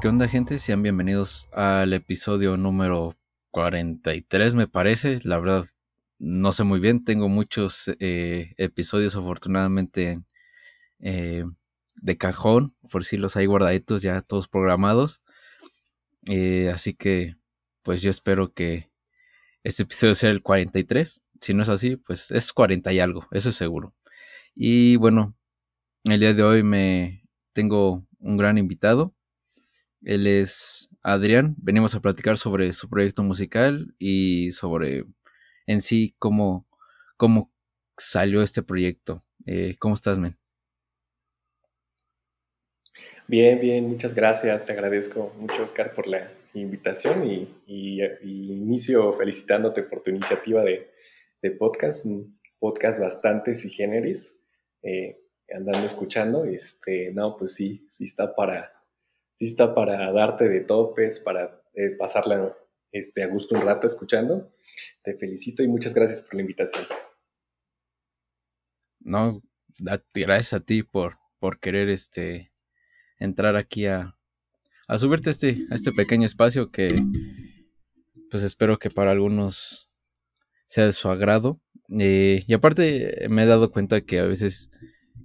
¿Qué onda gente? Sean bienvenidos al episodio número 43 me parece. La verdad no sé muy bien, tengo muchos eh, episodios afortunadamente eh, de cajón, por si los hay guardaditos ya todos programados. Eh, así que pues yo espero que este episodio sea el 43. Si no es así, pues es 40 y algo, eso es seguro. Y bueno, el día de hoy me tengo un gran invitado. Él es Adrián. Venimos a platicar sobre su proyecto musical y sobre en sí cómo, cómo salió este proyecto. Eh, ¿Cómo estás, men? Bien, bien, muchas gracias. Te agradezco mucho, Oscar, por la invitación y, inicio felicitándote por tu iniciativa de, podcast, un podcast bastante si generis, eh, andando escuchando. Este, no, pues sí, sí está para, sí está para darte de topes, para eh, pasarla este, a gusto un rato escuchando. Te felicito y muchas gracias por la invitación. No, gracias a ti por, por querer este, entrar aquí a, a subirte a este, a este pequeño espacio que pues espero que para algunos sea de su agrado. Eh, y aparte me he dado cuenta que a veces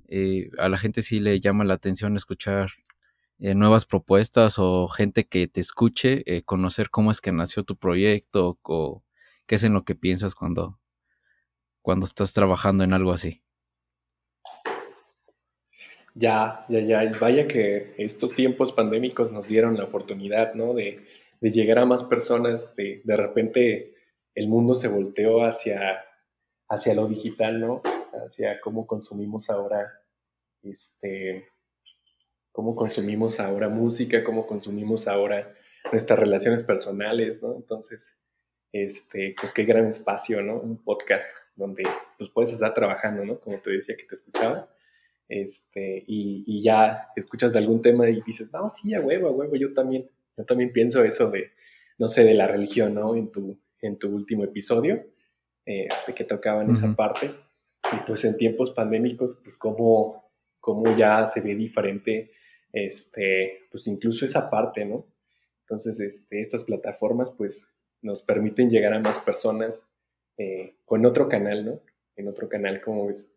eh, a la gente sí le llama la atención escuchar eh, nuevas propuestas o gente que te escuche, eh, conocer cómo es que nació tu proyecto o qué es en lo que piensas cuando, cuando estás trabajando en algo así. Ya, ya, ya. Vaya que estos tiempos pandémicos nos dieron la oportunidad, ¿no? De, de llegar a más personas. De, de repente el mundo se volteó hacia, hacia lo digital, ¿no? Hacia cómo consumimos ahora este, cómo consumimos ahora música, cómo consumimos ahora nuestras relaciones personales, ¿no? Entonces, este, pues qué gran espacio, ¿no? Un podcast donde pues puedes estar trabajando, ¿no? Como te decía que te escuchaba, este, y, ya escuchas de algún tema y dices, no, sí, a huevo, a huevo, yo también, yo también pienso eso de, no sé, de la religión, ¿no? En tu, en tu último episodio, eh, de que tocaban esa parte, y pues en tiempos pandémicos, pues cómo, cómo ya se ve diferente este, pues incluso esa parte, ¿no? Entonces, este, estas plataformas, pues, nos permiten llegar a más personas eh, con otro canal, ¿no? En otro canal, como ves.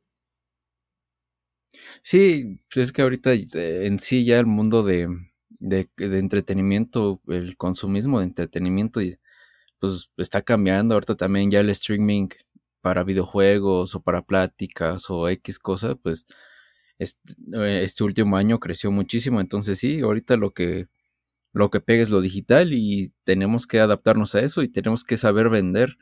Sí, pues es que ahorita eh, en sí ya el mundo de, de, entretenimiento, el consumismo de entretenimiento, pues está cambiando. Ahorita también ya el streaming para videojuegos o para pláticas o X cosas, pues eh, este, último año creció muchísimo. Entonces sí, ahorita lo que, lo que pega es lo digital y tenemos que adaptarnos a eso y tenemos que saber vender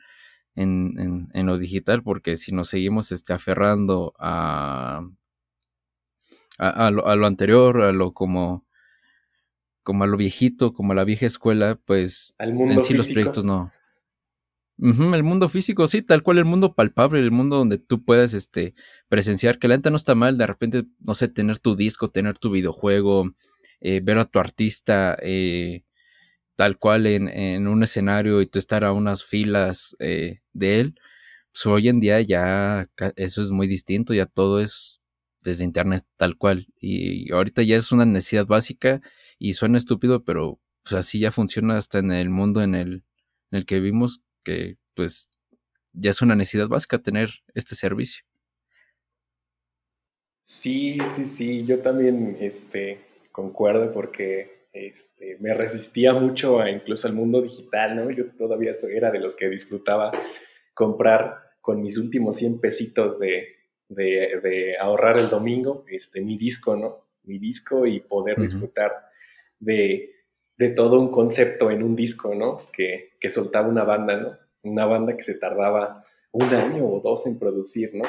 en, en, lo digital porque si nos seguimos este, aferrando a, a, lo, a, lo, anterior, a lo como, como a lo viejito, como a la vieja escuela, pues en sí los proyectos no el mundo físico, sí, tal cual el mundo palpable, el mundo donde tú puedes este, presenciar que la neta no está mal, de repente, no sé, tener tu disco, tener tu videojuego, eh, ver a tu artista eh, tal cual en, en, un escenario y tú estar a unas filas eh, de él. Pues hoy en día ya eso es muy distinto, ya todo es desde internet tal cual. Y ahorita ya es una necesidad básica y suena estúpido, pero pues así ya funciona hasta en el mundo en el, en el que vivimos que pues ya es una necesidad básica tener este servicio. Sí, sí, sí, yo también este, concuerdo porque este, me resistía mucho a incluso al mundo digital, ¿no? Yo todavía era de los que disfrutaba comprar con mis últimos 100 pesitos de, de, ahorrar el domingo, este, mi disco, ¿no? Mi disco y poder disfrutar de, de todo un concepto en un disco, ¿no? Que, que soltaba una banda, ¿no? Una banda que se tardaba un año o dos en producir, ¿no?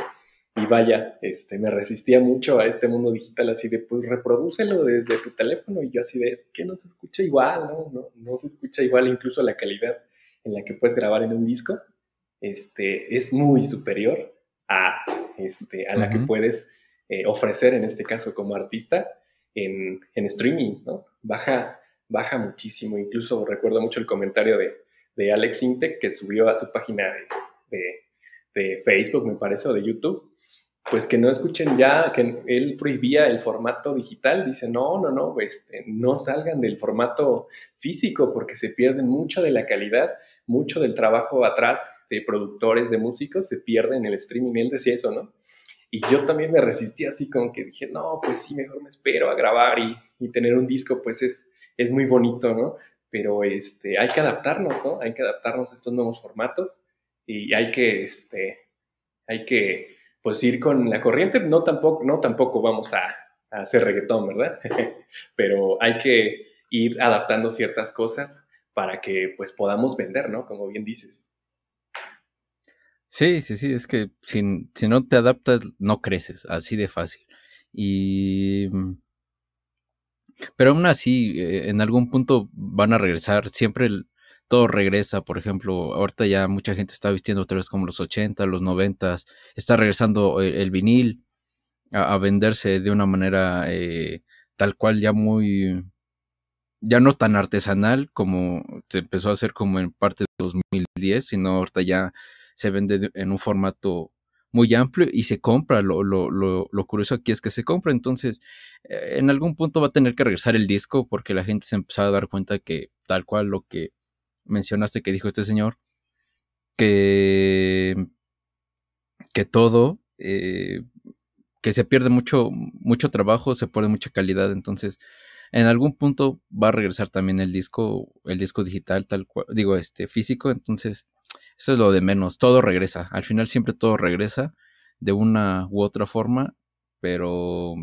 Y vaya, este, me resistía mucho a este mundo digital así de, pues reprodúcelo desde tu teléfono y yo así de, que no se escucha igual, ¿no? No, no se escucha igual incluso la calidad en la que puedes grabar en un disco, este, es muy superior a, este, a la que puedes eh, ofrecer en este caso como artista en, en streaming, ¿no? Baja, baja muchísimo. Incluso recuerdo mucho el comentario de, de Alex Intec que subió a su página de, de, Facebook, me parece, o de YouTube, pues que no escuchen ya, que él prohibía el formato digital, dice, no, no, no, este, no salgan del formato físico porque se pierden mucho de la calidad, mucho del trabajo atrás de productores, de músicos, se pierde en el streaming, él decía eso, ¿no? Y yo también me resistí así como que dije, no, pues sí, mejor me espero a grabar y, y tener un disco, pues es, es muy bonito, ¿no? Pero este, hay que adaptarnos, ¿no? Hay que adaptarnos a estos nuevos formatos y hay que, este, hay que pues ir con la corriente, no tampoco, no tampoco vamos a, hacer reggaetón, ¿verdad? Pero hay que ir adaptando ciertas cosas para que pues podamos vender, ¿no? Como bien dices. Sí, sí, sí, es que si, si no te adaptas, no creces, así de fácil. Y... Pero aún así, eh, en algún punto van a regresar, siempre el, todo regresa, por ejemplo, ahorita ya mucha gente está vistiendo otra vez como los 80, los 90, está regresando el, vinil a, venderse de una manera eh, tal cual ya muy, ya no tan artesanal como se empezó a hacer como en parte de 2010, sino ahorita ya se vende en un formato muy amplio y se compra. Lo, lo, lo, lo, curioso aquí es que se compra. Entonces, eh, en algún punto va a tener que regresar el disco porque la gente se empezó a dar cuenta que tal cual lo que mencionaste que dijo este señor, que, que todo, eh, que se pierde mucho, mucho trabajo, se pierde mucha calidad, entonces en algún punto va a regresar también el disco, el disco digital, tal cual, digo, este, físico, entonces eso es lo de menos, todo regresa, al final siempre todo regresa de una u otra forma, pero,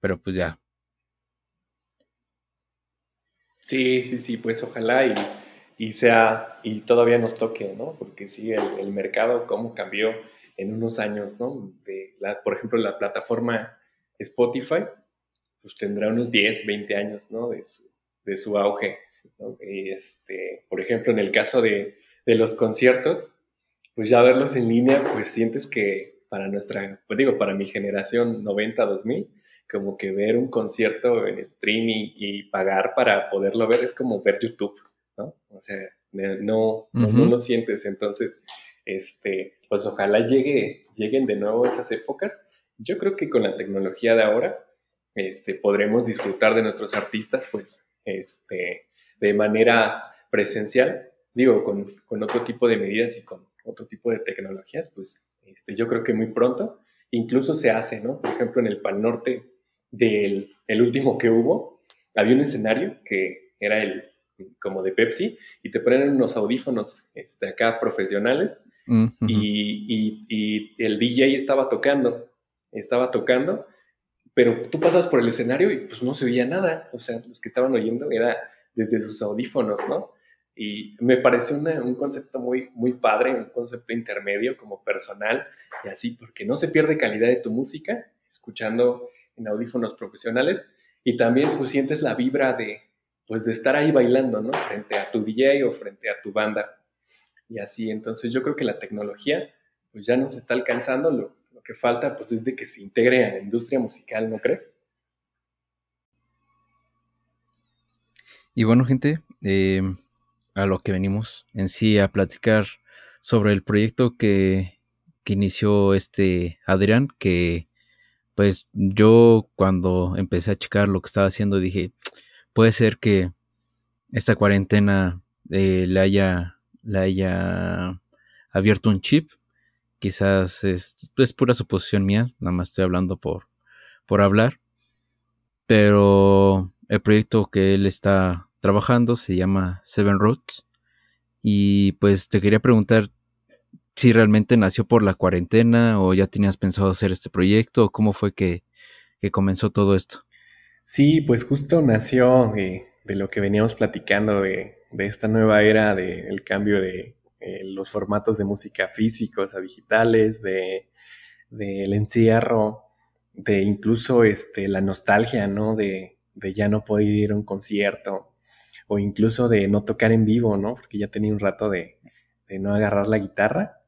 pero pues ya. Sí, sí, sí, pues ojalá y y sea, y todavía nos toque, ¿no? Porque sí, el, mercado, cómo cambió en unos años, ¿no? De la, por ejemplo, la plataforma Spotify, pues tendrá unos 10, 20 años, ¿no? De su, de su auge, ¿no? este, por ejemplo, en el caso de, de los conciertos, pues ya verlos en línea, pues sientes que para nuestra, pues digo, para mi generación 90-2000, como que ver un concierto en streaming y pagar para poderlo ver es como ver YouTube, ¿no? O sea, no, no, lo sientes. Entonces, este, pues ojalá llegue, lleguen de nuevo esas épocas. Yo creo que con la tecnología de ahora, este, podremos disfrutar de nuestros artistas, pues, este, de manera presencial, digo, con, con, otro tipo de medidas y con otro tipo de tecnologías, pues, este, yo creo que muy pronto, incluso se hace, ¿no? Por ejemplo, en el Pal Norte del el último que hubo, había un escenario que era el, como de Pepsi y te ponen unos audífonos este, acá profesionales y, y, el DJ estaba tocando, estaba tocando, pero tú pasas por el escenario y pues no se veía nada, o sea, los que estaban oyendo era desde sus audífonos, ¿no? Y me pareció un concepto muy, muy padre, un concepto intermedio como personal y así, porque no se pierde calidad de tu música escuchando en audífonos profesionales y también pues sientes la vibra de, pues de estar ahí bailando, ¿no? Frente a tu DJ o frente a tu banda. Y así, entonces yo creo que la tecnología pues ya nos está alcanzando, lo, que falta pues es de que se integre a la industria musical, ¿no crees? Y bueno, gente, em, a lo que venimos en sí a platicar sobre el proyecto que, que inició este Adrián, que pues yo cuando empecé a checar lo que estaba haciendo dije, puede ser que esta cuarentena eh, le, haya, le haya abierto un chip. Quizás es, pura suposición mía, nada más estoy hablando por, por hablar. Pero el proyecto que él está trabajando se llama Seven Roots. Y pues te quería preguntar si realmente nació por la cuarentena o ya tenías pensado hacer este proyecto o cómo fue que, que comenzó todo esto. Sí, pues justo nació de, lo que veníamos platicando, de, esta nueva era del cambio de eh, los formatos de música físicos a digitales, de del encierro, de incluso este, la nostalgia, ¿no? De, ya no poder ir a un concierto o incluso de no tocar en vivo, ¿no? Porque ya tenía un rato de, no agarrar la guitarra.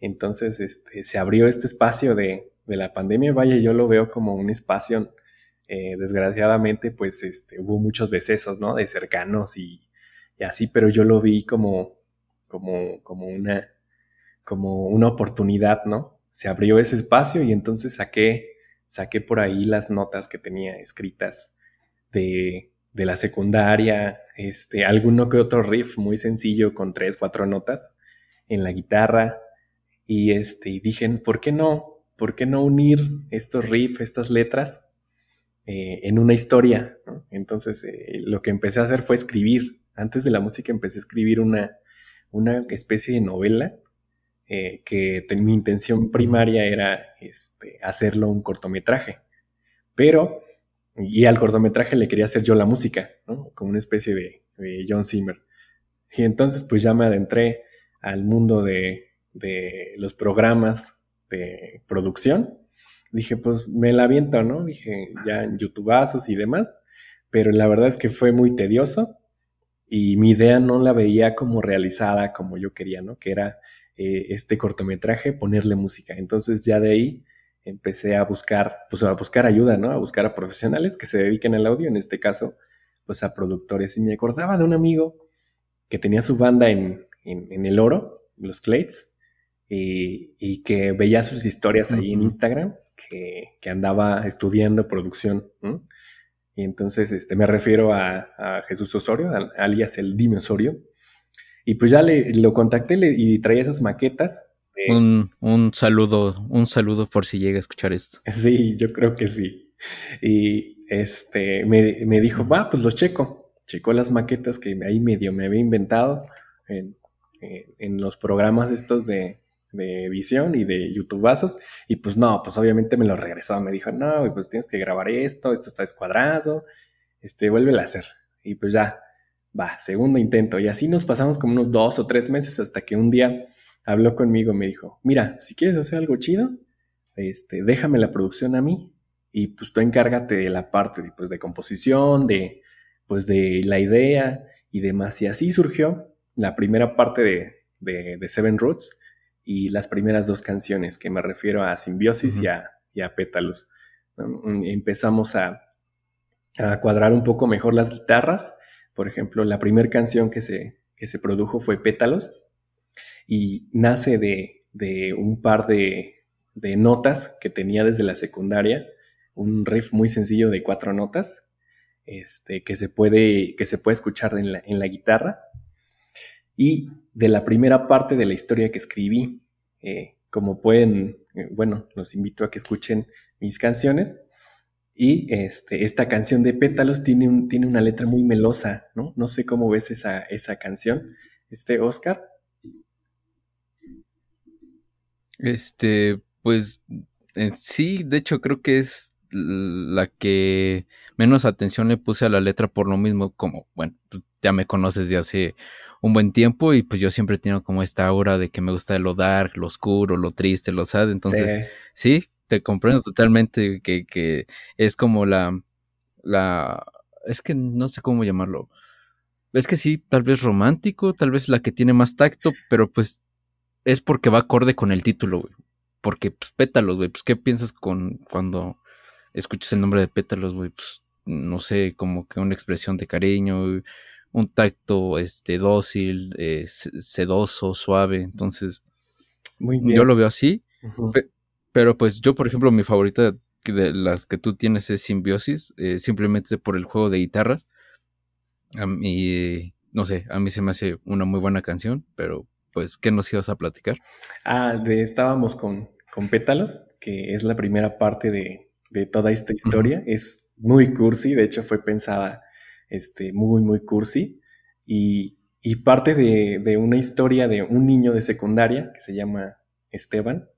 Entonces este, se abrió este espacio de, la pandemia. Vaya, yo lo veo como un espacio eh, desgraciadamente, pues este, hubo muchos decesos, ¿no? De cercanos y, así, pero yo lo vi como, como, como, una, como una oportunidad, ¿no? se abrió ese espacio y entonces saqué, saqué por ahí las notas que tenía escritas de, de la secundaria, este, alguno que otro riff muy sencillo con tres, cuatro notas en la guitarra y este, dije, ¿por qué no? ¿Por qué no unir estos riffs, estas letras eh, en una historia? Entonces eh, lo que empecé a hacer fue escribir. Antes de la música empecé a escribir una, una especie de novela eh, que mi intención primaria era este, hacerlo un cortometraje. Pero, y al cortometraje le quería hacer yo la música, como una especie de, de John Zimmer. Y entonces pues ya me adentré al mundo de, de los programas de producción. Dije, pues me la aviento, ¿no? Dije, ya en YouTubeazos y demás, pero la verdad es que fue muy tedioso y mi idea no la veía como realizada como yo quería, ¿no? Que era eh, este cortometraje, ponerle música. Entonces ya de ahí empecé a buscar, pues a buscar ayuda, ¿no? A buscar a profesionales que se dediquen al audio, en este caso, pues a productores. Y me acordaba de un amigo que tenía su banda en, en el oro, los Clades, y, que veía sus historias ahí en Instagram, que, andaba estudiando producción. Y entonces este, me refiero a, Jesús Osorio, alias el Dime Osorio. Y pues ya le, lo contacté y traía esas maquetas. Un, un, saludo, un saludo por si llega a escuchar esto. Sí, yo creo que sí. Y este me, me dijo, va, pues lo checo. Checó las maquetas que ahí medio me había inventado en, en los programas estos de, de visión y de YouTubeazos. Y pues no, pues obviamente me lo regresó. Me dijo, no, pues tienes que grabar esto, esto está descuadrado, este, vuelve a hacer. Y pues ya, va, segundo intento. Y así nos pasamos como unos dos o tres meses hasta que un día habló conmigo y me dijo, mira, si quieres hacer algo chido, este, déjame la producción a mí y pues tú encárgate de la parte de, pues, de composición, de, pues de la idea y demás. Y así surgió la primera parte de, de, de Seven Roots y las primeras dos canciones, que me refiero a Simbiosis y, a, Pétalos. Mm, empezamos a, cuadrar un poco mejor las guitarras. Por ejemplo, la primera canción que se, que se produjo fue Pétalos y nace de, un par de, notas que tenía desde la secundaria, un riff muy sencillo de cuatro notas, este, que, se puede, que se puede escuchar en la, en la guitarra y de la primera parte de la historia que escribí. Eh, como pueden, eh, bueno, los invito a que escuchen mis canciones. Y este, esta canción de Pétalos tiene, un, tiene una letra muy melosa, ¿no? No sé cómo ves esa, esa canción, este Oscar. Este, pues eh, sí, de hecho creo que es la que menos atención le puse a la letra por lo mismo, como, bueno, pues, ya me conoces de hace un buen tiempo y pues yo siempre he tenido como esta aura de que me gusta lo dark, lo oscuro, lo triste, lo sad. Entonces, sí, te comprendo totalmente que, que, es como la, la, es que no sé cómo llamarlo. Es que sí, tal vez romántico, tal vez la que tiene más tacto, pero pues es porque va acorde con el título, güey. Porque, pues, pétalos, güey. Pues, ¿qué piensas con cuando escuchas el nombre de pétalos, güey? Pues, no sé, como que una expresión de cariño, un tacto este, dócil, eh, sedoso, suave. Entonces, Muy yo lo veo así. pero pues yo, por ejemplo, mi favorita de las que tú tienes es Simbiosis, eh, simplemente por el juego de guitarras. A mí, no sé, a mí se me hace una muy buena canción, pero pues, ¿qué nos ibas a platicar? Ah, de, estábamos con, con Pétalos, que es la primera parte de, de toda esta historia. Es muy cursi, de hecho fue pensada este, muy, muy cursi. Y, parte de, una historia de un niño de secundaria que se llama Esteban,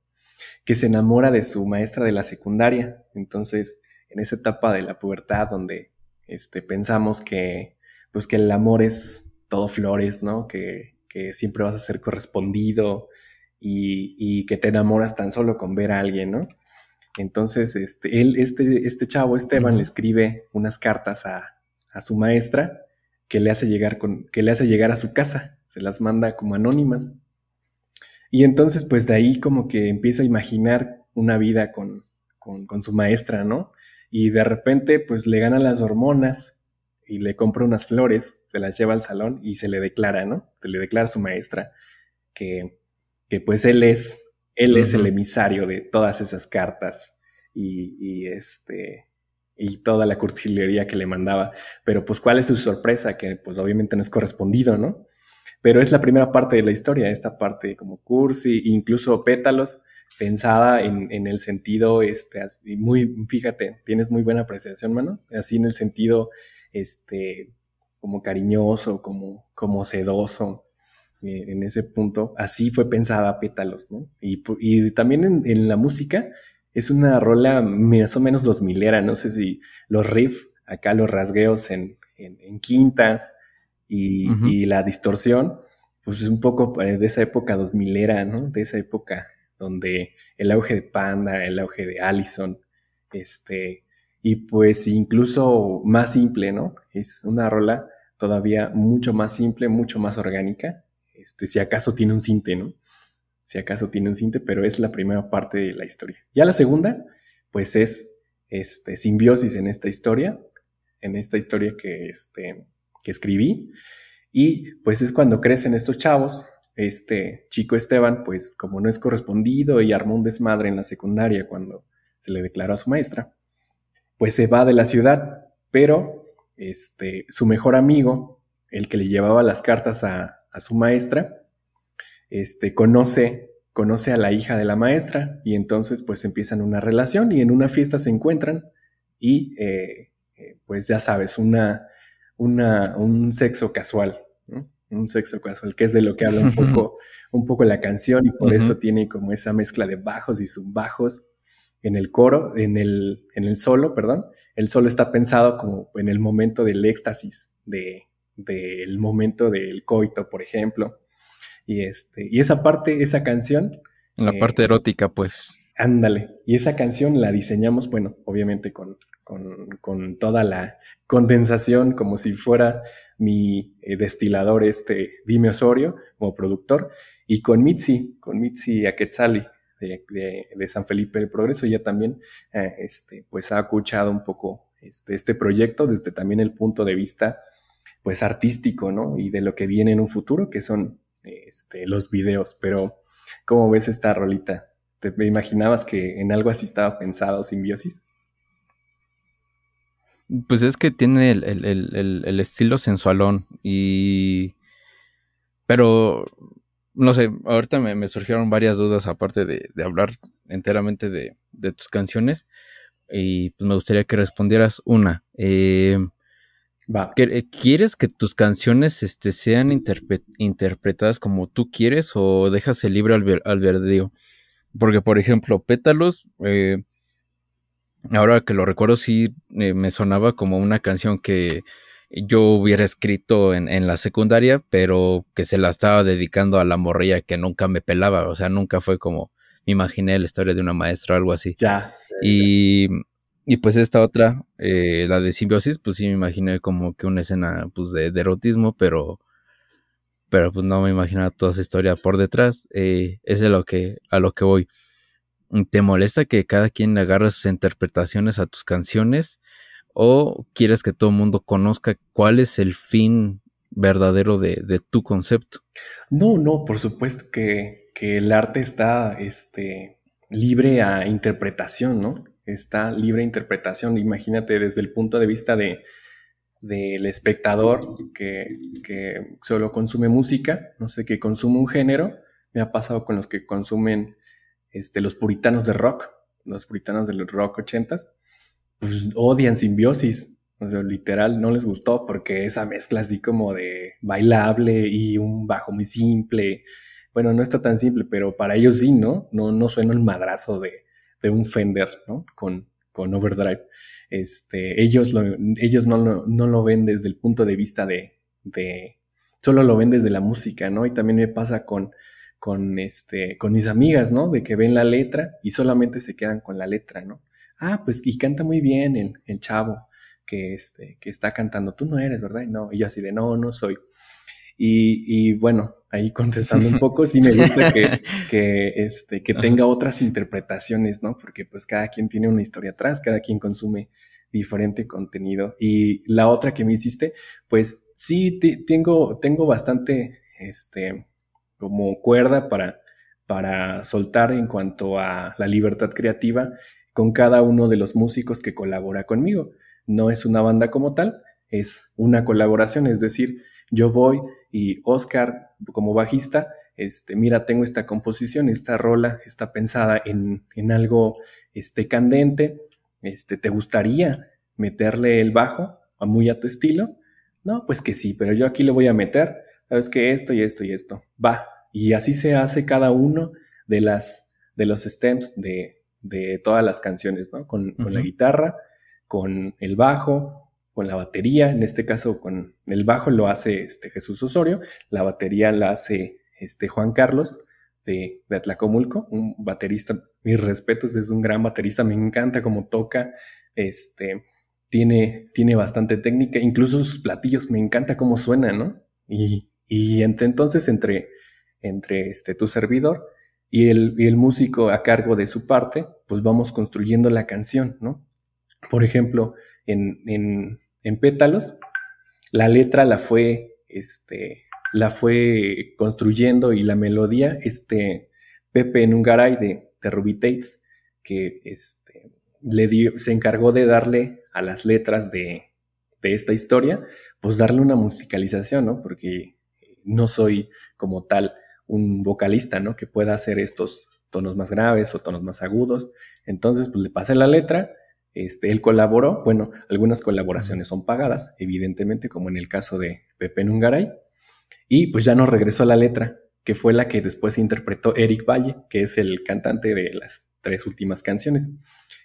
que se enamora de su maestra de la secundaria. Entonces, en esa etapa de la pubertad donde este, pensamos que, pues, que el amor es todo flores, ¿no? Que, siempre vas a ser correspondido y, que te enamoras tan solo con ver a alguien, ¿no? Entonces, este, él, este, este chavo, Esteban, le escribe unas cartas a, a su maestra que le hace llegar con, que le hace llegar a su casa, se las manda como anónimas. Y entonces, pues de ahí como que empieza a imaginar una vida con, con, su maestra, ¿no? Y de repente, pues le ganan las hormonas y le compra unas flores, se las lleva al salón y se le declara, ¿no? Se le declara a su maestra que, que pues él es él es el emisario de todas esas cartas y, este y toda la curtilería que le mandaba. Pero pues, ¿cuál es su sorpresa? Que pues obviamente no es correspondido, ¿no? Pero es la primera parte de la historia, esta parte como cursi, incluso pétalos, pensada en, en el sentido, este, así, muy, fíjate, tienes muy buena apreciación, mano, así en el sentido, este, como cariñoso, como, como sedoso, eh, en ese punto, así fue pensada Pétalos, ¿no? Y, y también en, en, la música es una rola más o menos dos milera, no sé si los riffs, acá los rasgueos en, en, quintas y, y, la distorsión, pues es un poco de esa época dos milera, ¿no? De esa época donde el auge de Panda, el auge de Allison, este, y pues incluso más simple, ¿no? Es una rola todavía mucho más simple, mucho más orgánica, este, si acaso tiene un cinte, ¿no? Si acaso tiene un cinte, pero es la primera parte de la historia. Ya la segunda, pues es este, simbiosis en esta historia, en esta historia que, este, que escribí, y pues es cuando crecen estos chavos, este chico Esteban, pues como no es correspondido y armó un desmadre en la secundaria cuando se le declaró a su maestra, pues se va de la ciudad, pero este, su mejor amigo, el que le llevaba las cartas a, su maestra, este, conoce, conoce a la hija de la maestra y entonces pues empiezan una relación y en una fiesta se encuentran y eh, eh, pues ya sabes, una, una, un sexo casual, un sexo casual, que es de lo que habla un poco, un poco la canción y por eso tiene como esa mezcla de bajos y subbajos en el coro, en el, en el solo, perdón. El solo está pensado como en el momento del éxtasis, de, del momento del coito, por ejemplo. Y, este, y esa parte, esa canción... La parte eh, erótica, pues. Ándale. Y esa canción la diseñamos, bueno, obviamente con, con, con toda la condensación, como si fuera mi eh, destilador, este Dime Osorio, como productor, y con Mitzi, con Mitzi Aquetzali, de, San Felipe del Progreso, ella también eh, este, pues ha escuchado un poco este, este proyecto desde también el punto de vista pues artístico, ¿no? Y de lo que viene en un futuro, que son este, los videos. Pero, ¿cómo ves esta rolita? ¿Te imaginabas que en algo así estaba pensado Simbiosis? Pues es que tiene el, estilo sensualón y... Pero, no sé, ahorita me, surgieron varias dudas aparte de, hablar enteramente de, tus canciones y pues me gustaría que respondieras una. Eh, eh, ¿Quieres que tus canciones este, sean interpretadas como tú quieres o dejas el libre albedrío? Porque, por ejemplo, Pétalos... Eh, ahora que lo recuerdo, sí eh, me sonaba como una canción que yo hubiera escrito en, la secundaria, pero que se la estaba dedicando a la morrilla que nunca me pelaba. O sea, nunca fue como me imaginé la historia de una maestra o algo así. Ya. Y, y pues esta otra, eh, la de simbiosis, pues sí me imaginé como que una escena pues de, erotismo, pero pero pues no me imaginaba toda esa historia por detrás. Eh, es lo que, a lo que voy. ¿Te molesta que cada quien agarre sus interpretaciones a tus canciones? ¿O quieres que todo el mundo conozca cuál es el fin verdadero de, tu concepto? No, no, por supuesto que, el arte está este, libre a interpretación, ¿no? Está libre a interpretación. Imagínate desde el punto de vista de, del espectador que, solo consume música, no sé, que consume un género. Me ha pasado con los que consumen este, los puritanos de rock, los puritanos del rock ochentas, pues odian simbiosis. O sea, literal, no les gustó porque esa mezcla así como de bailable y un bajo muy simple. Bueno, no está tan simple, pero para ellos sí, ¿no? No, no suena el madrazo de, de un Fender, ¿no? Con, con overdrive. Este, ellos lo, ellos no lo, no lo ven desde el punto de vista de, de, solo lo ven desde la música, ¿no? Y también me pasa con, con, este, con mis amigas, ¿no? De que ven la letra y solamente se quedan con la letra, ¿no? Ah, pues y canta muy bien el, el chavo que, este, que está cantando. Tú no eres, ¿verdad? no, y yo así de, no, no soy. Y, y bueno, ahí contestando un poco, sí me gusta que, que, este, que tenga otras interpretaciones, ¿no? Porque pues cada quien tiene una historia atrás, cada quien consume diferente contenido. Y la otra que me hiciste, pues sí, tengo, tengo bastante, este, como cuerda para, para soltar en cuanto a la libertad creativa con cada uno de los músicos que colabora conmigo. No es una banda como tal, es una colaboración, es decir, yo voy y Oscar como bajista, este, mira, tengo esta composición, esta rola está pensada en, en algo este, candente, este, ¿te gustaría meterle el bajo muy a tu estilo? No, pues que sí, pero yo aquí le voy a meter, sabes que esto y esto y esto, va. Y así se hace cada uno de las de los stems de, de todas las canciones, ¿no? Con, con, la guitarra, con el bajo, con la batería, en este caso con el bajo lo hace este Jesús Osorio, la batería la hace este Juan Carlos de, de Atlacomulco, un baterista, mis respetos, es un gran baterista, me encanta cómo toca, este, tiene, tiene bastante técnica, incluso sus platillos, me encanta cómo suena, ¿no? Y, y entre, entonces entre, entre este, tu servidor y el, y el músico a cargo de su parte, pues vamos construyendo la canción, ¿no? Por ejemplo, en, en, en Pétalos, la letra la fue, este, la fue construyendo y la melodía, este, Pepe Nungaray de, de Ruby Tates, que este, le dio, se encargó de darle a las letras de, de esta historia, pues darle una musicalización, ¿no? Porque no soy como tal un vocalista, ¿no? Que pueda hacer estos tonos más graves o tonos más agudos. Entonces, pues le pasé la letra, este, él colaboró, bueno, algunas colaboraciones son pagadas, evidentemente, como en el caso de Pepe Nungaray, y pues ya nos regresó la letra, que fue la que después interpretó Eric Valle, que es el cantante de las tres últimas canciones.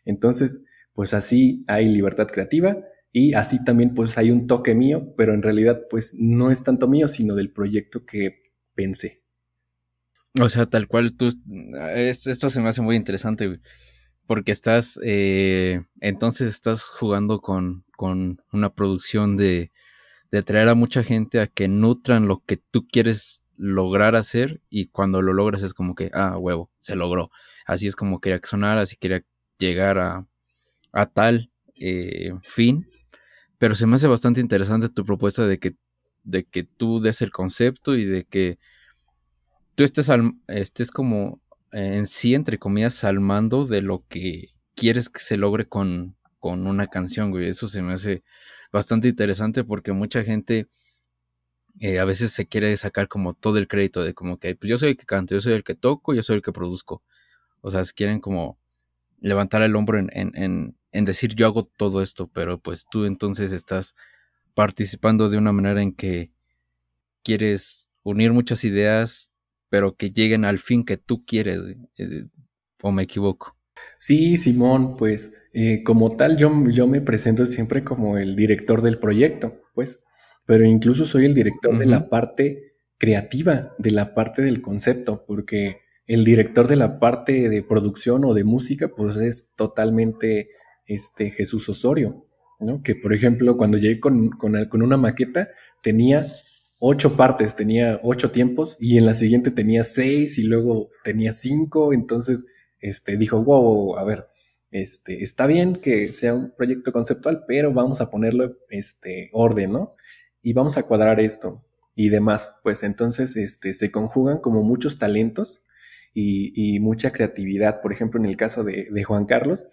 Entonces, pues así hay libertad creativa y así también pues hay un toque mío, pero en realidad pues no es tanto mío, sino del proyecto que pensé. O sea, tal cual tú, esto se me hace muy interesante, porque estás, eh, entonces estás jugando con, con una producción de, de atraer a mucha gente a que nutran lo que tú quieres lograr hacer y cuando lo logras es como que, ah, huevo, se logró. Así es como quería que sonara, así quería llegar a, a tal eh, fin. Pero se me hace bastante interesante tu propuesta de que, de que tú des el concepto y de que tú estés, al, estés como en sí, entre comillas, al mando de lo que quieres que se logre con, con una canción, güey. Eso se me hace bastante interesante porque mucha gente eh, a veces se quiere sacar como todo el crédito de como que pues yo soy el que canto, yo soy el que toco, yo soy el que produzco. O sea, se quieren como levantar el hombro en, en, en, decir yo hago todo esto, pero pues tú entonces estás participando de una manera en que quieres unir muchas ideas, pero que lleguen al fin que tú quieres, eh, o me equivoco. Sí, Simón, pues eh, como tal yo, yo me presento siempre como el director del proyecto, pues, pero incluso soy el director de la parte creativa, de la parte del concepto, porque el director de la parte de producción o de música, pues es totalmente este Jesús Osorio, ¿no? Que por ejemplo, cuando llegué con, con, con una maqueta, tenía ocho partes, tenía ocho tiempos, y en la siguiente tenía seis, y luego tenía cinco, entonces este, dijo, wow, a ver, este, está bien que sea un proyecto conceptual, pero vamos a ponerlo este, orden, ¿no? Y vamos a cuadrar esto y demás. Pues entonces este, se conjugan como muchos talentos y, mucha creatividad. Por ejemplo, en el caso de, Juan Carlos,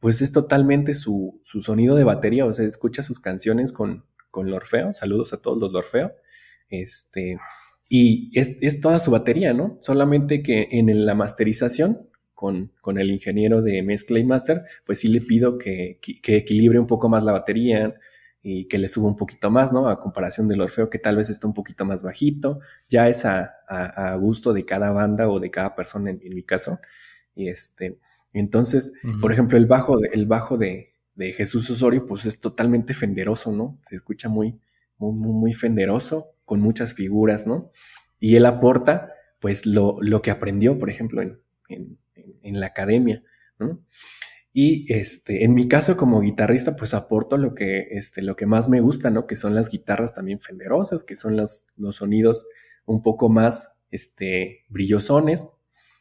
pues es totalmente su, sonido de batería, o sea, escucha sus canciones con, con Lorfeo, saludos a todos los Lorfeo, este, y es, es toda su batería, ¿no? Solamente que en la masterización con, el ingeniero de mezcla y master, pues sí le pido que, equilibre un poco más la batería y que le suba un poquito más, ¿no? A comparación del Orfeo, que tal vez está un poquito más bajito. Ya es a, gusto de cada banda o de cada persona, en, mi caso. Y este, entonces, por ejemplo, el bajo, de, el bajo de, Jesús Osorio, pues es totalmente fenderoso, ¿no? Se escucha muy, muy, muy fenderoso, con muchas figuras, ¿no? Y él aporta, pues, lo, lo que aprendió, por ejemplo, en, en, la academia, ¿no? Y este, en mi caso como guitarrista, pues aporto lo que, este, lo que más me gusta, ¿no? Que son las guitarras también fenderosas, que son los, los sonidos un poco más este, brillosones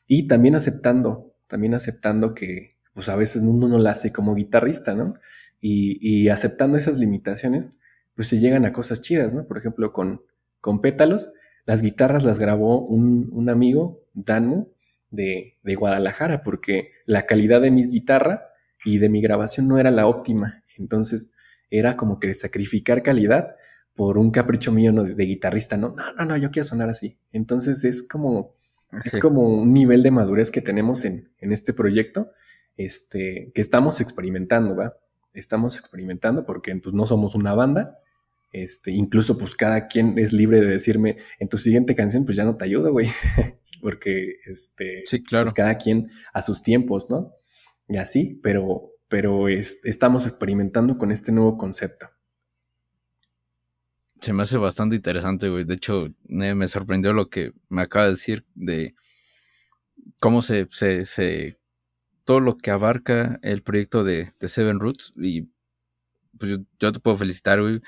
y también aceptando, también aceptando que pues a veces uno no la hace como guitarrista, ¿no? Y, y, aceptando esas limitaciones, pues se llegan a cosas chidas, ¿no? Por ejemplo, con, con Pétalos, las guitarras las grabó un, un amigo, Danmu, de, de Guadalajara, porque la calidad de mi guitarra y de mi grabación no era la óptima. Entonces era como que sacrificar calidad por un capricho mío de, guitarrista, ¿no? No, no, no, yo quiero sonar así. Entonces es como, es como un nivel de madurez que tenemos en, en este proyecto, este, que estamos experimentando, ¿va? Estamos experimentando porque pues, no somos una banda, este, incluso pues cada quien es libre de decirme, en tu siguiente canción pues ya no te ayudo, güey, porque este, sí, claro. Pues, cada quien a sus tiempos, ¿no? Y así, pero, pero estamos experimentando con este nuevo concepto. Se me hace bastante interesante, güey. De hecho, me sorprendió lo que me acaba de decir de cómo se, se, todo lo que abarca el proyecto de, Seven Roots. Y pues yo, te puedo felicitar, güey.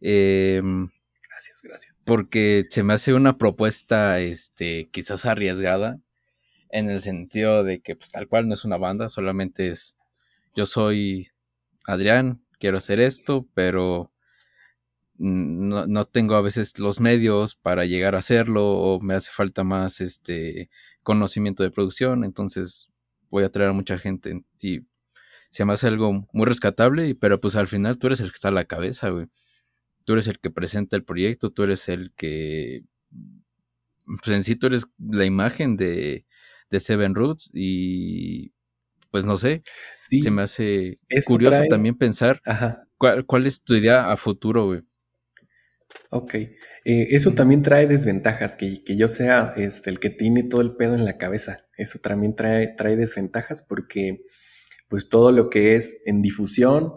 Em, gracias, gracias. Porque se me hace una propuesta, este, quizás arriesgada, en el sentido de que, pues tal cual no es una banda, solamente es, yo soy Adrián, quiero hacer esto, pero no, tengo a veces los medios para llegar a hacerlo o me hace falta más este conocimiento de producción, entonces voy a traer a mucha gente y se me hace algo muy rescatable, pero pues al final tú eres el que está a la cabeza, güey. Tú eres el que presenta el proyecto, tú eres el que, pues en sí tú eres la imagen de, de Seven Roots y pues no sé, se me hace curioso también pensar Cuál, cuál es tu idea a futuro, güey. Ok, eh, eso también trae desventajas, que, que yo sea este, el que tiene todo el pedo en la cabeza. Eso también trae, trae desventajas porque pues todo lo que es en difusión,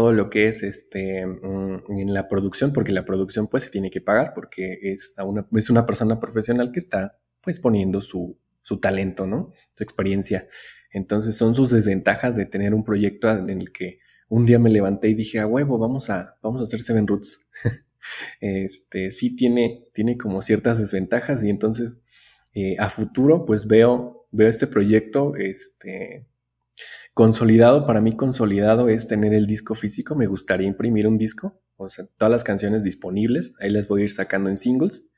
todo lo que es este, mm, en la producción, porque la producción pues se tiene que pagar porque es, una, es una persona profesional que está pues poniendo su, su talento, ¿no? Su experiencia. Entonces son sus desventajas de tener un proyecto en el que un día me levanté y dije, a huevo, vamos a, vamos a hacer Seven Roots. este, sí tiene, tiene como ciertas desventajas y entonces eh, a futuro pues veo, veo este proyecto este, consolidado. Para mí consolidado es tener el disco físico. Me gustaría imprimir un disco, o sea, todas las canciones disponibles. Ahí las voy a ir sacando en singles,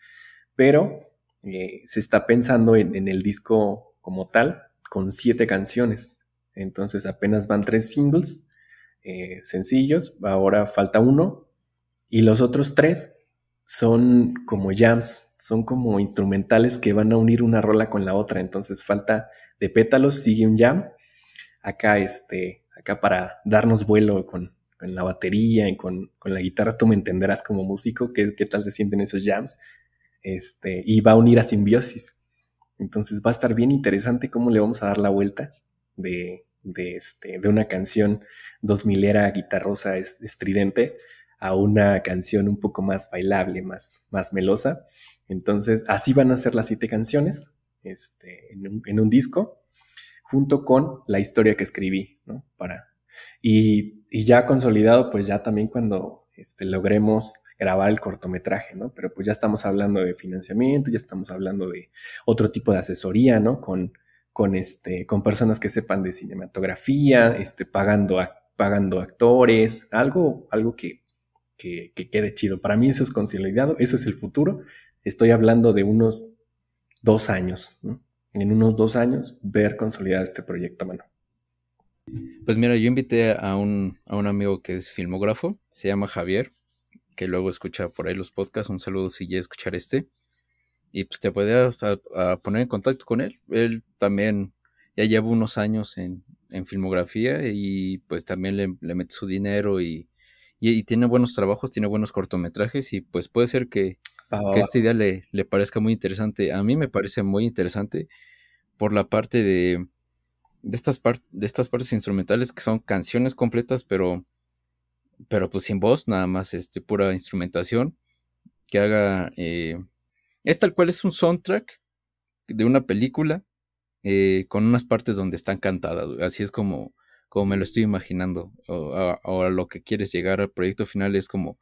pero eh, se está pensando en, el disco como tal con siete canciones. Entonces apenas van tres singles eh, sencillos. Ahora falta uno y los otros tres son como jams, son como instrumentales que van a unir una rola con la otra. Entonces falta de pétalos, sigue un jam. Acá, este, acá para darnos vuelo con, la batería y con, la guitarra, tú me entenderás como músico qué, qué tal se sienten esos jams. Este, y va a unir a simbiosis. Entonces va a estar bien interesante cómo le vamos a dar la vuelta de, de, este, de una canción dos milera guitarrosa estridente a una canción un poco más bailable, más, más melosa. Entonces, así van a ser las siete canciones este, en, un, disco, junto con la historia que escribí, ¿no? Para, y, ya consolidado, pues ya también cuando este, logremos grabar el cortometraje, ¿no? Pero pues ya estamos hablando de financiamiento, ya estamos hablando de otro tipo de asesoría, ¿no? Con, con, este, con personas que sepan de cinematografía, este, pagando, pagando actores, algo, algo que, que, quede chido. Para mí eso es consolidado, eso es el futuro. Estoy hablando de unos dos años, En unos dos años, ver consolidado este proyecto, mano. Pues mira, yo invité a un, a un amigo que es filmógrafo, se llama Javier, que luego escucha por ahí los podcasts. Un saludo si ya escuchar este. Y pues te puede poner en contacto con él. Él también ya lleva unos años en, en filmografía y pues también le, le mete su dinero y, y, tiene buenos trabajos, tiene buenos cortometrajes y pues puede ser que, esta idea le, le, parezca muy interesante. A mí me parece muy interesante por la parte de, de, estas, de estas partes instrumentales que son canciones completas, pero, pero pues sin voz, nada más este, pura instrumentación, que haga... Eh, es tal cual es un soundtrack de una película eh, con unas partes donde están cantadas. Así es como, como me lo estoy imaginando, o a, lo que quieres llegar al proyecto final es como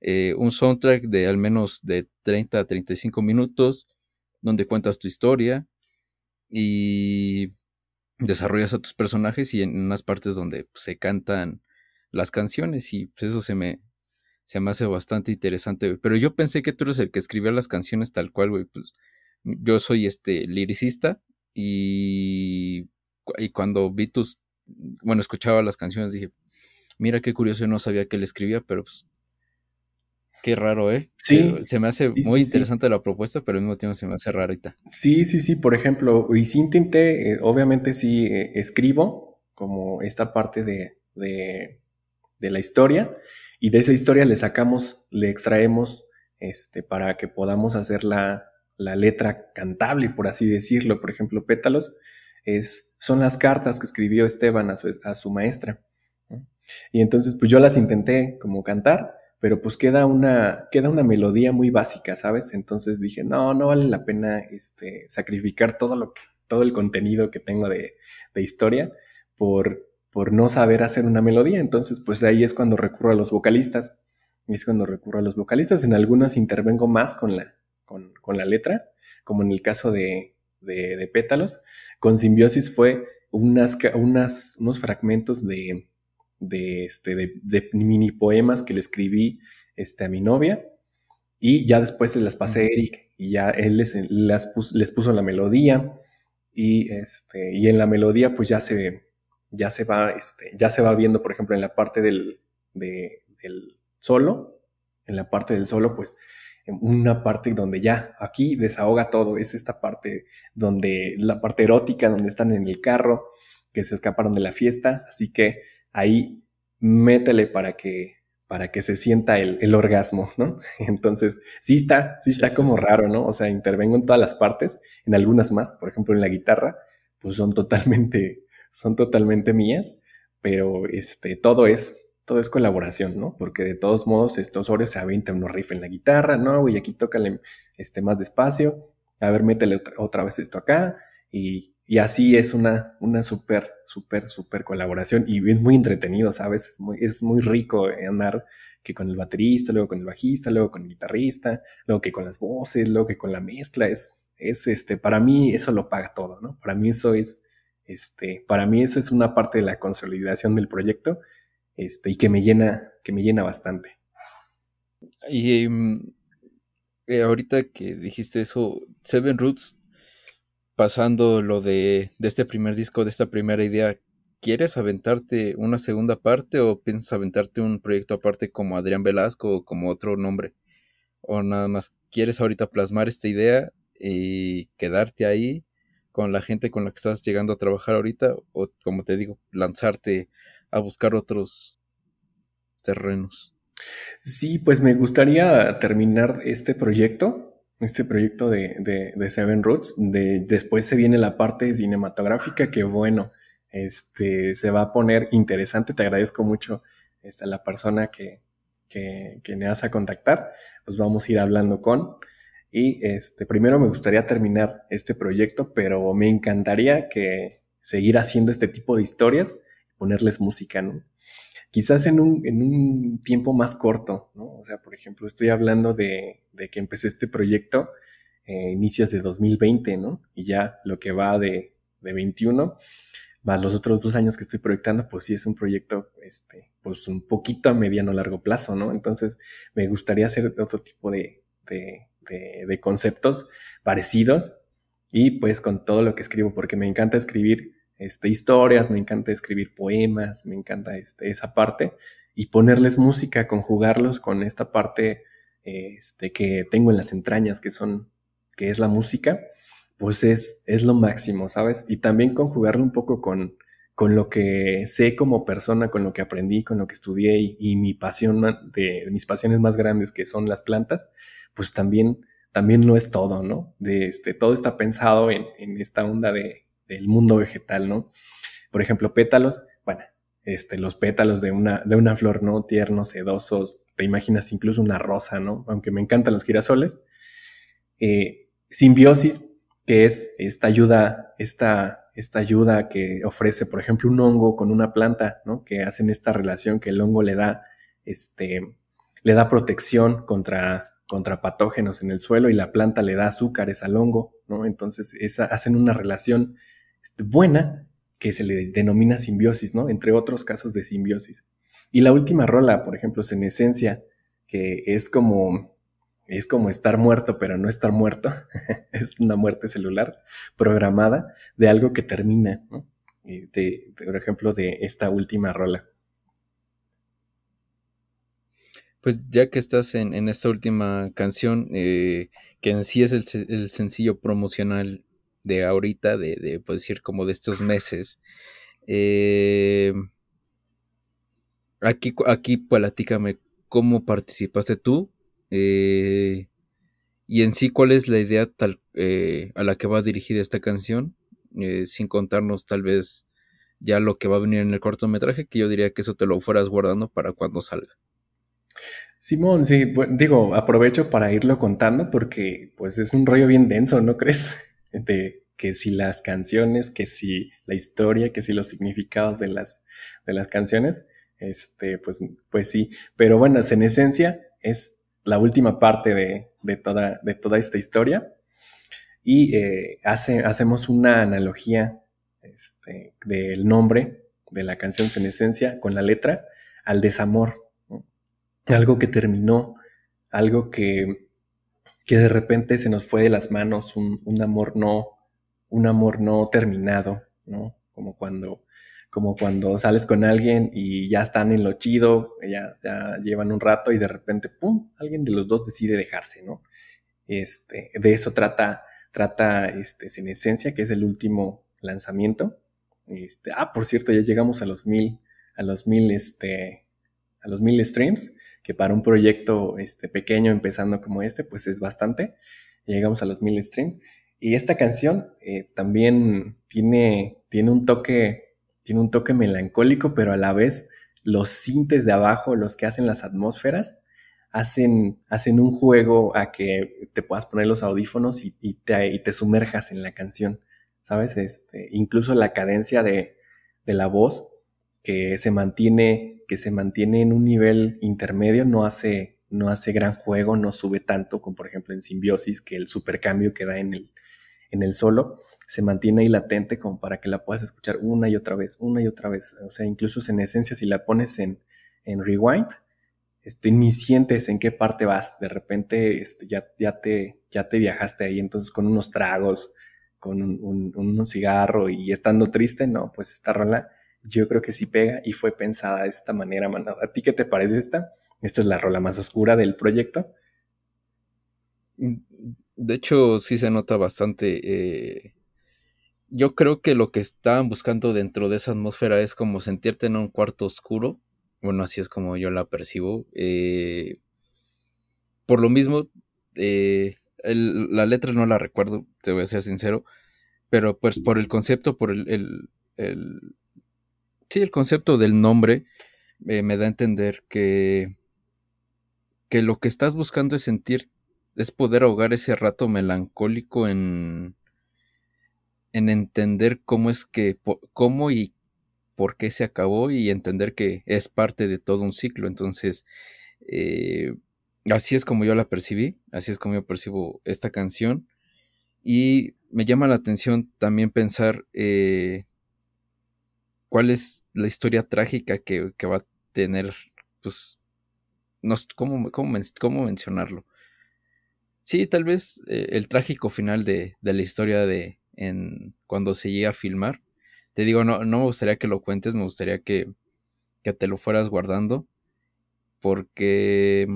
eh, un soundtrack de al menos de 30 a 35 minutos, donde cuentas tu historia y desarrollas a tus personajes y en unas partes donde pues, se cantan las canciones y pues eso se me, se me hace bastante interesante, Pero yo pensé que tú eres el que escribía las canciones tal cual, güey. Pues yo soy este liricista, y, y cuando vi tus, bueno, escuchaba las canciones, dije, mira qué curioso, yo no sabía que él escribía, pero pues Qué raro, ¿eh? Sí. Se me hace muy interesante la propuesta, pero al mismo tiempo se me hace rarita. Sí, sí, sí. Por ejemplo, y sí intenté, eh, obviamente sí eh, escribo como esta parte de, de, la historia, y de esa historia le sacamos, le extraemos este, para que podamos hacer la, la letra cantable, por así decirlo. Por ejemplo, Pétalos es, son las cartas que escribió Esteban a su, a su maestra. Y entonces, pues yo las intenté como cantar pero pues queda una, queda una melodía muy básica, ¿sabes? Entonces dije, no, no vale la pena este, sacrificar todo, lo que, todo el contenido que tengo de, de historia por, por no saber hacer una melodía. Entonces, pues ahí es cuando recurro a los vocalistas. Es cuando recurro a los vocalistas. En algunas intervengo más con la, con, con la letra, como en el caso de, de, Pétalos. Con Simbiosis fue unas, unas, unos fragmentos de, de, este, de, mini poemas que le escribí este, a mi novia. Y ya después se las pasé a Eric y ya él les, les puso la melodía y, este, y en la melodía pues ya se, ya se, va, este, ya se va viendo, por ejemplo, en la parte del, del solo, en la parte del solo pues una parte donde ya aquí desahoga todo, es esta parte donde la parte erótica, donde están en el carro, que se escaparon de la fiesta, así que ahí métele para que, para que se sienta el, orgasmo, ¿no? Entonces, sí está, sí está como raro, ¿no? O sea, intervengo en todas las partes, en algunas más, por ejemplo, en la guitarra, pues son totalmente, son totalmente mías, pero este, todo es, todo es colaboración, ¿no? Porque de todos modos, estos Osorio se avienta unos riff en la guitarra, ¿no? Y aquí tócale este, más despacio, a ver, métele otra, otra vez esto acá, y, así es una, una súper, súper, súper colaboración y es muy entretenido, ¿sabes? Es muy, es muy rico andar que con el baterista, luego con el bajista, luego con el guitarrista, luego que con las voces, luego que con la mezcla. Es, es este, para mí eso lo paga todo, ¿no? Para mí eso es, este, para mí eso es una parte de la consolidación del proyecto, este, y que me llena, que me llena bastante. Y mm, eh, ahorita que dijiste eso, Seven Roots pasando lo de, este primer disco, de esta primera idea, ¿quieres aventarte una segunda parte o piensas aventarte un proyecto aparte como Adrián Velasco o como otro nombre? ¿O nada más quieres ahorita plasmar esta idea y quedarte ahí con la gente con la que estás llegando a trabajar ahorita? O como te digo, lanzarte a buscar otros terrenos. Sí, pues me gustaría terminar este proyecto este proyecto de, de, Seven Roots. De, después se viene la parte cinematográfica que bueno, este, se va a poner interesante. Te agradezco mucho este, a la persona que, que, me vas a contactar. Pues vamos a ir hablando con. Y este, primero me gustaría terminar este proyecto, pero me encantaría que seguir haciendo este tipo de historias ponerles música, ¿no? Quizás en un, en un tiempo más corto, ¿no? O sea, por ejemplo, estoy hablando de, de que empecé este proyecto eh, inicios de 2020, ¿no? Y ya lo que va de, de 21, más los otros dos años que estoy proyectando, pues sí es un proyecto, este, pues un poquito a mediano largo plazo, ¿no? Entonces, me gustaría hacer otro tipo de, de, de, de conceptos parecidos y pues con todo lo que escribo, porque me encanta escribir este, historias, me encanta escribir poemas, me encanta este, esa parte y ponerles música, conjugarlos con esta parte este, que tengo en las entrañas, que son, que es la música, pues es, es lo máximo, ¿sabes? Y también conjugarlo un poco con, con lo que sé como persona, con lo que aprendí, con lo que estudié y, mi pasión, de, mis pasiones más grandes que son las plantas, pues también, también no es todo, ¿no? De este, todo está pensado en, en esta onda de, del mundo vegetal, ¿no? Por ejemplo, pétalos, bueno, este, los pétalos de una, de una flor, ¿no? Tiernos, sedosos, te imaginas incluso una rosa, ¿no? Aunque me encantan los girasoles. Eh, simbiosis, que es esta ayuda, esta, esta ayuda que ofrece, por ejemplo, un hongo con una planta, ¿no? Que hacen esta relación que el hongo le da, este, le da protección contra, contra patógenos en el suelo y la planta le da azúcares al hongo, ¿no? Entonces esa, hacen una relación buena que se le denomina simbiosis, ¿no? Entre otros casos de simbiosis. Y la última rola, por ejemplo, Senescencia, que es como Es como estar muerto, pero no estar muerto. es una muerte celular programada de algo que termina, ¿no? de, por ejemplo, de esta última rola. Pues ya que estás en, esta última canción, eh, que en sí es el, sencillo promocional de ahorita, de, de pues decir, como de estos meses, eh, aquí, aquí platícame cómo participaste tú eh, y en sí cuál es la idea tal, a la que va dirigida esta canción, sin contarnos tal vez ya lo que va a venir en el cortometraje, que yo diría que eso te lo fueras guardando para cuando salga. Simón, sí, digo, aprovecho para irlo contando porque pues es un rollo bien denso, ¿no crees? De que si las canciones, que si la historia, que si los significados de las, de las canciones, este, pues, pues sí, pero bueno, en esencia es la última parte de, toda, de toda esta historia. Y eh, hace, hacemos una analogía este, del nombre de la canción en esencia con la letra al desamor algo que terminó, algo que, que de repente se nos fue de las manos, un, amor no, un amor no terminado, ¿no? Como cuando, como cuando sales con alguien y ya están en lo chido, ya, ya llevan un rato y de repente, ¡pum!, alguien de los dos decide dejarse, ¿no? Este, de eso trata, trata este, en esencia, que es el último lanzamiento. Este, ah, por cierto, ya llegamos a los mil, a los mil, este, a los mil streams que para un proyecto este, pequeño empezando como este, pues es bastante. Llegamos a los mil streams. Y esta canción eh, también tiene, tiene, un toque, tiene un toque melancólico, pero a la vez los sintes de abajo, los que hacen las atmósferas, hacen, hacen un juego a que te puedas poner los audífonos y, te, te, sumerjas en la canción, ¿sabes? Este, incluso la cadencia de, de la voz que se mantiene que se mantiene en un nivel intermedio, no hace, no hace gran juego, no sube tanto como por ejemplo en Simbiosis, que el supercambio que da en el, en el solo se mantiene ahí latente como para que la puedas escuchar una y otra vez, una y otra vez. O sea, incluso en esencia, si la pones en, en rewind, este, ni sientes en qué parte vas. De repente este, ya, ya, te, ya te viajaste ahí, entonces con unos tragos, con un, un cigarro y estando triste, no, pues esta rola yo creo que sí pega y fue pensada de esta manera, mano. ¿A ti qué te parece esta? Esta es la rola más oscura del proyecto. Mm, de hecho, sí se nota bastante. Eh, yo creo que lo que estaban buscando dentro de esa atmósfera es como sentirte en un cuarto oscuro. Bueno, así es como yo la percibo. Eh, por lo mismo, eh, la letra no la recuerdo, te voy a ser sincero. Pero pues por el concepto, por el sí, el concepto del nombre eh, me da a entender que, que lo que estás buscando es sentir, es poder ahogar ese rato melancólico en, en entender cómo es que, cómo y por qué se acabó y entender que es parte de todo un ciclo. Entonces, eh, así es como yo la percibí, así es como yo percibo esta canción. Y me llama la atención también pensar eh, cuál es la historia trágica que, va a tener, pues, no cómo, cómo, mencionarlo. Sí, tal vez eh, el trágico final de, la historia de en, cuando se llega a filmar. Te digo, no, no me gustaría que lo cuentes, me gustaría que, que te lo fueras guardando. Porque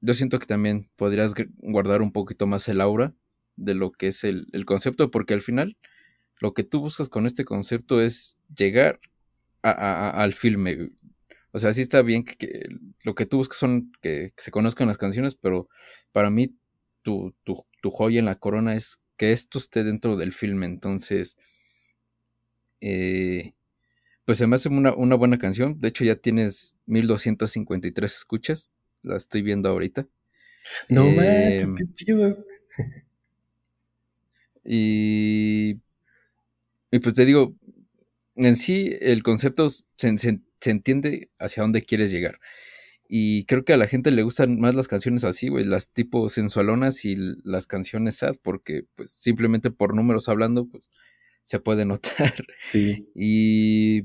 yo siento que también podrías guardar un poquito más el aura de lo que es el, el concepto, porque al final lo que tú buscas con este concepto es llegar al filme. O sea, sí está bien que, lo que tú buscas son que, se conozcan las canciones, pero para mí tu, joya en la corona es que esto esté dentro del filme. Entonces, eh, pues se me hace una, buena canción. De hecho, ya tienes 1253 escuchas. La estoy viendo ahorita. No eh, manches, qué chido. Y, y pues te digo, en sí el concepto se, entiende hacia dónde quieres llegar. Y creo que a la gente le gustan más las canciones así, güey, las tipo sensualonas y las canciones sad, porque pues simplemente por números hablando, pues se puede notar. Sí. Y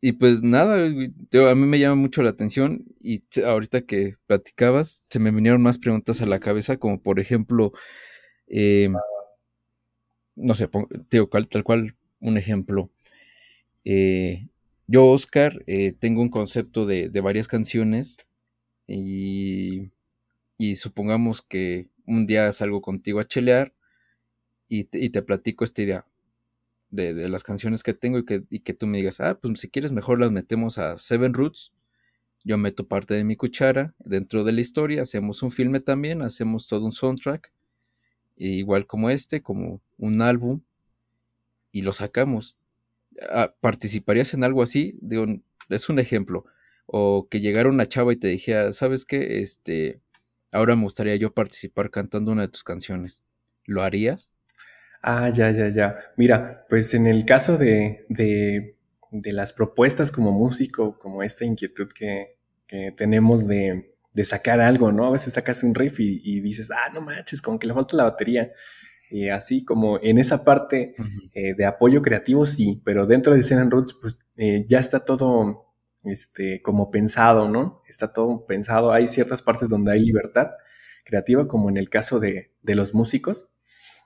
y pues nada, a mí me llama mucho la atención y ahorita que platicabas, se me vinieron más preguntas a la cabeza, como por ejemplo, em, no sé, tal cual un ejemplo. Eh, yo, Oscar, eh, tengo un concepto de, varias canciones y, y, supongamos que un día salgo contigo a chelear y te platico esta idea de, las canciones que tengo y que, y que tú me digas, ah, pues si quieres mejor las metemos a Seven Roots. Yo meto parte de mi cuchara dentro de la historia, hacemos un filme también, hacemos todo un soundtrack, igual como este, como un álbum, y lo sacamos. Ah, ¿Participarías en algo así? Es un ejemplo. O que llegara una chava y te dijera, ¿sabes qué? Este, ahora me gustaría yo participar cantando una de tus canciones. ¿Lo harías? Ah, ya, ya, ya. Mira, pues en el caso de, de, las propuestas como músico, como esta inquietud que, tenemos de, de, sacar algo, ¿no? A veces sacas un riff y, dices, ah, no manches, como que le falta la batería. Y así como en esa parte eh, de apoyo creativo, sí, pero dentro de Seven Roots, pues eh, ya está todo este, como pensado, ¿no? Está todo pensado. Hay ciertas partes donde hay libertad creativa, como en el caso de, de los músicos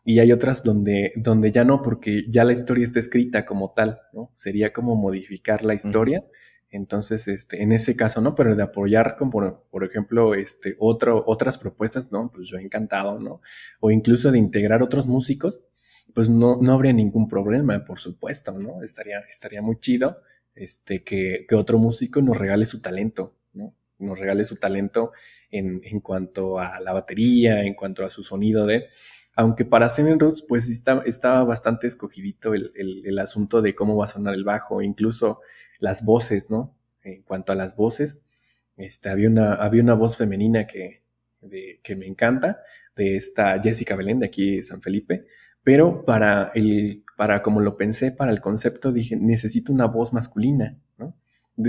y hay otras donde, donde ya no, porque ya la historia está escrita como tal, ¿no? Sería como modificar la historia. Entonces, este, en ese caso, ¿no? Pero de apoyar, como por, ejemplo, este, otro, otras propuestas, ¿no? Pues yo encantado, ¿no? O incluso de integrar otros músicos, pues no, no habría ningún problema, por supuesto, ¿no? Estaría, estaría muy chido, este, que, que otro músico nos regale su talento, ¿no? Nos regale su talento en, en cuanto a la batería, en cuanto a su sonido de, aunque para Seven Roots, pues estaba bastante escogidito el, asunto de cómo va a sonar el bajo, incluso las voces, ¿no? En cuanto a las voces, este, había, una, había una voz femenina que, que me encanta, de esta Jessica Belén de aquí de San Felipe, pero para el, para como lo pensé, para el concepto, dije, necesito una voz masculina, ¿no?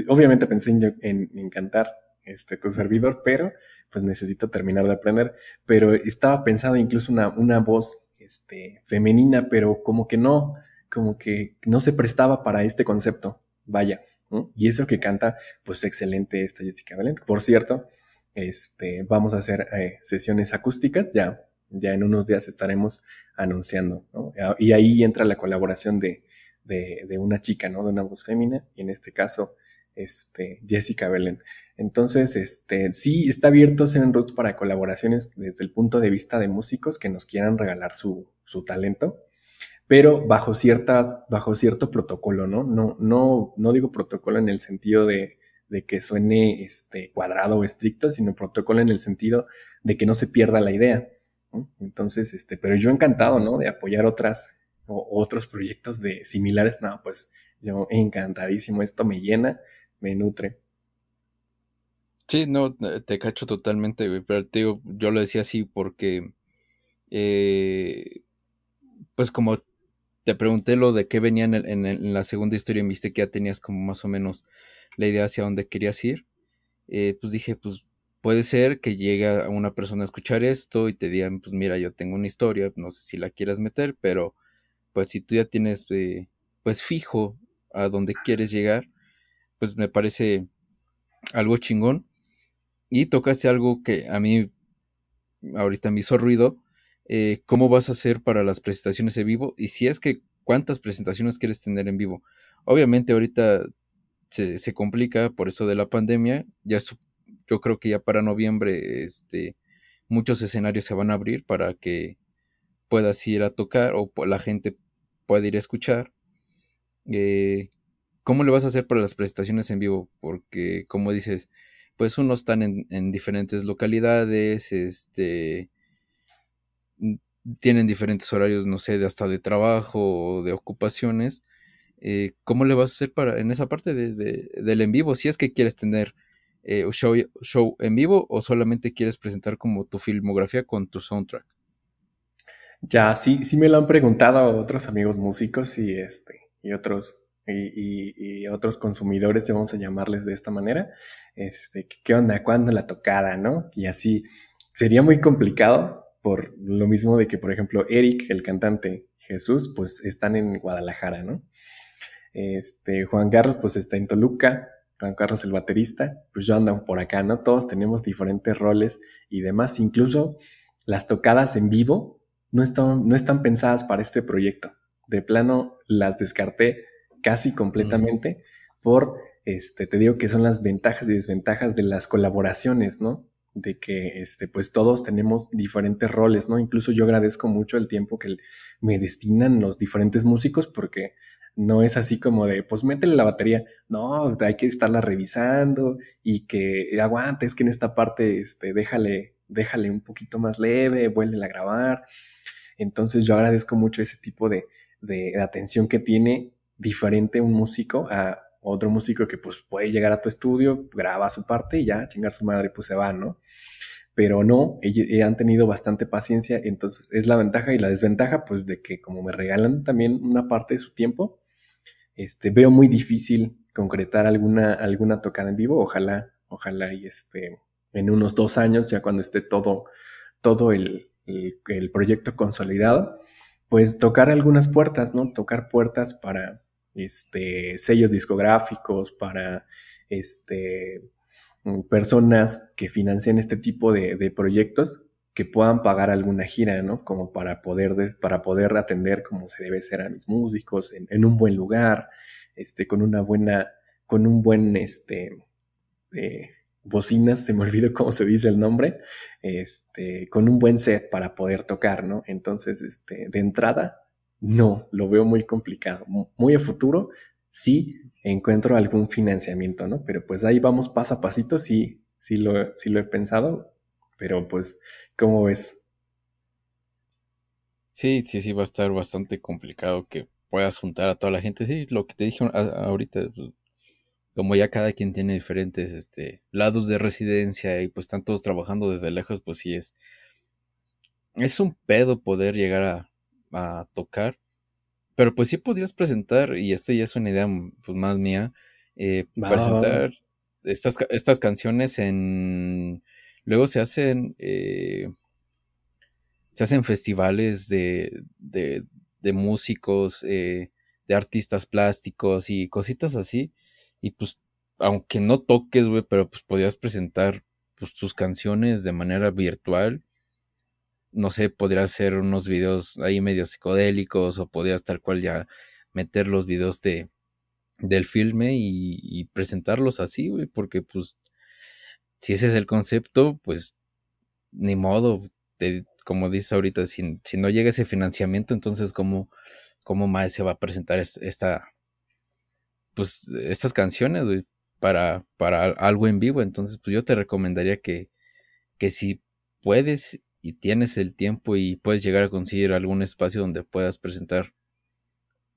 Obviamente pensé en, en cantar este, tu servidor, pero pues necesito terminar de aprender. Pero estaba pensado incluso una, una voz este, femenina, pero como que no, como que no se prestaba para este concepto. Vaya. Y eso que canta, pues excelente esta Jessica Belén. Por cierto, este, vamos a hacer eh, sesiones acústicas, ya, ya en unos días estaremos anunciando, Y ahí entra la colaboración de, de, de, una chica, ¿no? De una voz fémina, y en este caso, este, Jessica Belén. Entonces, este, sí, está abierto Seven Roots para colaboraciones desde el punto de vista de músicos que nos quieran regalar su, su talento, pero bajo ciertas, bajo cierto protocolo, ¿no? No, no, no digo protocolo en el sentido de, que suene este, cuadrado o estricto, sino protocolo en el sentido de que no se pierda la idea. Entonces, este, pero yo encantado, ¿no? De apoyar otras o otros proyectos de similares, no, pues yo encantadísimo, esto me llena me nutre. Sí, no, te cacho totalmente, pero te digo, yo lo decía así porque, eh, pues como te pregunté lo de qué venía en, la segunda historia y que ya tenías como más o menos la idea hacia dónde querías ir, eh, pues dije, pues puede ser que llegue a una persona a escuchar esto y te digan, pues mira, yo tengo una historia, no sé si la quieras meter, pero pues si tú ya tienes, eh, pues fijo a dónde quieres llegar, pues me parece algo chingón. Y tocaste algo que a mí ahorita me hizo ruido. Eh, ¿Cómo vas a hacer para las presentaciones en vivo? Y si es que, ¿cuántas presentaciones quieres tener en vivo? Obviamente ahorita se, complica por eso de la pandemia. Ya yo creo que ya para noviembre este, muchos escenarios se van a abrir para que puedas ir a tocar o la gente pueda ir a escuchar. Eh, ¿cómo le vas a hacer para las presentaciones en vivo? Porque, como dices, pues unos están en, diferentes localidades, este, tienen diferentes horarios, no sé, de hasta de trabajo o de ocupaciones. Eh, ¿Cómo le vas a hacer para en esa parte de, del en vivo? Si es que quieres tener eh, show, show en vivo o solamente quieres presentar como tu filmografía con tu soundtrack. Ya, sí, sí me lo han preguntado otros amigos músicos y este, y otros y, otros consumidores, vamos a llamarles de esta manera, este, ¿qué onda? ¿Cuándo la tocada? ¿No? Y así sería muy complicado por lo mismo de que, por ejemplo, Eric, el cantante Jesús, pues están en Guadalajara, ¿no? Este, Juan Carlos pues está en Toluca, Juan Carlos el baterista, pues yo ando por acá, ¿no? Todos tenemos diferentes roles y demás, incluso las tocadas en vivo no están, no están pensadas para este proyecto. De plano las descarté casi completamente por, este, te digo que son las ventajas y desventajas de las colaboraciones, ¿no? De que, este, pues todos tenemos diferentes roles, ¿no? Incluso yo agradezco mucho el tiempo que me destinan los diferentes músicos porque no es así como de, pues métele la batería. No, hay que estarla revisando y que aguante, es que en esta parte, este, déjale, déjale un poquito más leve, vuelve a grabar. Entonces yo agradezco mucho ese tipo de, de, atención que tiene diferente un músico a otro músico que pues puede llegar a tu estudio, graba su parte y ya, chingar su madre, pues se va, ¿no? Pero no, ellos han tenido bastante paciencia, entonces es la ventaja y la desventaja, pues de que como me regalan también una parte de su tiempo, este, veo muy difícil concretar alguna, alguna tocada en vivo. Ojalá, ojalá y este, en unos dos años, ya cuando esté todo, todo el, el, proyecto consolidado, pues tocar algunas puertas, ¿no? Tocar puertas para este, sellos discográficos, para este, personas que financien este tipo de, de proyectos que puedan pagar alguna gira, ¿no? Como para poder, para poder atender como se debe ser a mis músicos en, un buen lugar, este, con una buena, con un buen, este, eh, bocinas, se me olvidó cómo se dice el nombre, este, con un buen set para poder tocar, ¿no? Entonces, este, de entrada, no, lo veo muy complicado. Muy a futuro, sí encuentro algún financiamiento, ¿no? Pero pues ahí vamos paso a pasito, sí, sí lo, sí lo he pensado, pero pues ¿Cómo ves? Sí, sí, sí, va a estar bastante complicado que puedas juntar a toda la gente. Sí, lo que te dije ahorita, pues, como ya cada quien tiene diferentes este, lados de residencia y pues están todos trabajando desde lejos, pues sí es. Es un pedo poder llegar a, a tocar. Pero pues sí podrías presentar, y esta ya es una idea pues, más mía, eh, presentar Estas, estas canciones en Luego se hacen, eh, se hacen festivales de, de, de músicos, eh, de artistas plásticos y cositas así. Y pues, aunque no toques, güey, pero pues podrías presentar pues, tus canciones de manera virtual. No sé, podrías hacer unos videos ahí medio psicodélicos o podrías tal cual ya meter los videos de, del filme y, presentarlos así, güey, porque pues si ese es el concepto, pues ni modo, como dices ahorita, si, si, no llega ese financiamiento, entonces cómo, cómo más se va a presentar esta, pues, estas canciones para, para algo en vivo. Entonces, pues yo te recomendaría que, que si puedes y tienes el tiempo y puedes llegar a conseguir algún espacio donde puedas presentar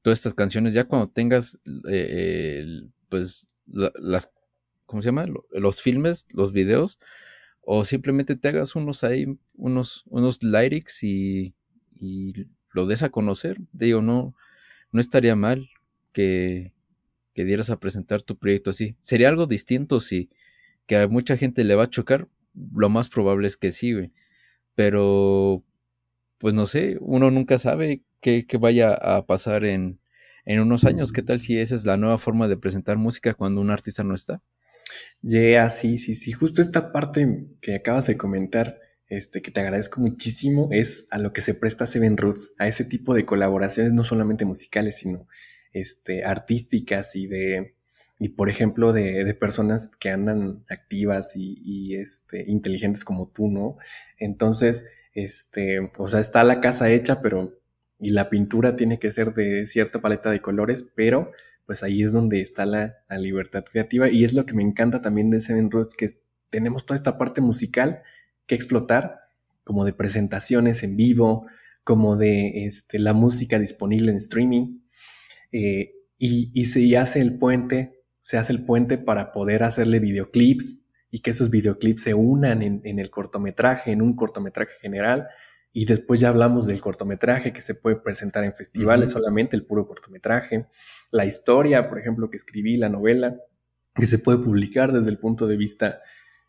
todas estas canciones, ya cuando tengas eh, pues las ¿cómo se llama? Los filmes, los videos, o simplemente te hagas unos ahí, unos, unos lyrics y, y lo des a conocer. Digo, no, no estaría mal que, que dieras a presentar tu proyecto así. Sería algo distinto si que a mucha gente le va a chocar. Lo más probable es que sí, güey. Pero, pues no sé, uno nunca sabe qué, qué vaya a pasar en, en unos años. ¿Qué tal si esa es la nueva forma de presentar música cuando un artista no está? Yeah, sí, sí, sí. Justo esta parte que acabas de comentar, este, que te agradezco muchísimo, es a lo que se presta Seven Roots, a ese tipo de colaboraciones, no solamente musicales, sino este, artísticas y de, y por ejemplo, de, de personas que andan activas y, y, este, inteligentes como tú, ¿no? Entonces, este, o sea, está la casa hecha, pero, y la pintura tiene que ser de cierta paleta de colores, pero pues ahí es donde está la, libertad creativa y es lo que me encanta también de Seven Roots, que tenemos toda esta parte musical que explotar, como de presentaciones en vivo, como de este, la música disponible en streaming, eh, y, se hace el puente, se hace el puente para poder hacerle videoclips y que esos videoclips se unan en, en el cortometraje, en un cortometraje general, y después ya hablamos del cortometraje que se puede presentar en festivales, solamente el puro cortometraje. La historia, por ejemplo, que escribí, la novela, que se puede publicar desde el punto de vista,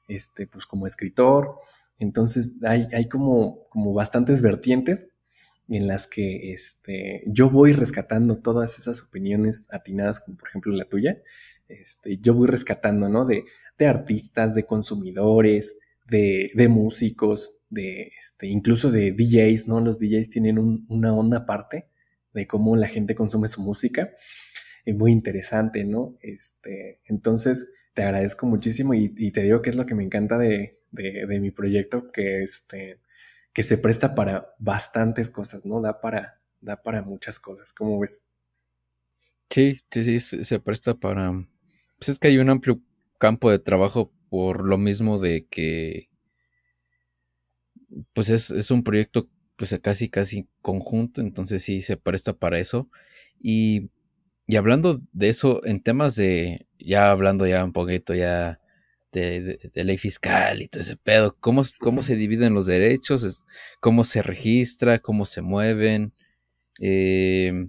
este, pues como escritor. Entonces hay, hay como, como bastantes vertientes en las que este, yo voy rescatando todas esas opiniones atinadas, como por ejemplo la tuya, este, yo voy rescatando, ¿no? De, de artistas, de consumidores, de, de músicos, de, este, incluso de DJs, ¿no? Los DJs tienen una onda aparte de cómo la gente consume su música. Es muy interesante, ¿no? Este, entonces, te agradezco muchísimo y, te digo que es lo que me encanta de, de, mi proyecto, que, este, que se presta para bastantes cosas, ¿no? Da para, da para muchas cosas, ¿cómo ves? Sí, sí, sí, se presta para... Pues es que hay un amplio campo de trabajo por lo mismo de que pues es, es un proyecto pues casi casi conjunto, entonces sí se presta para eso. Y, y hablando de eso, en temas de, ya hablando ya un poquito ya de, ley fiscal y todo ese pedo, ¿cómo, cómo se dividen los derechos? ¿Cómo se registra? ¿Cómo se mueven? Eh,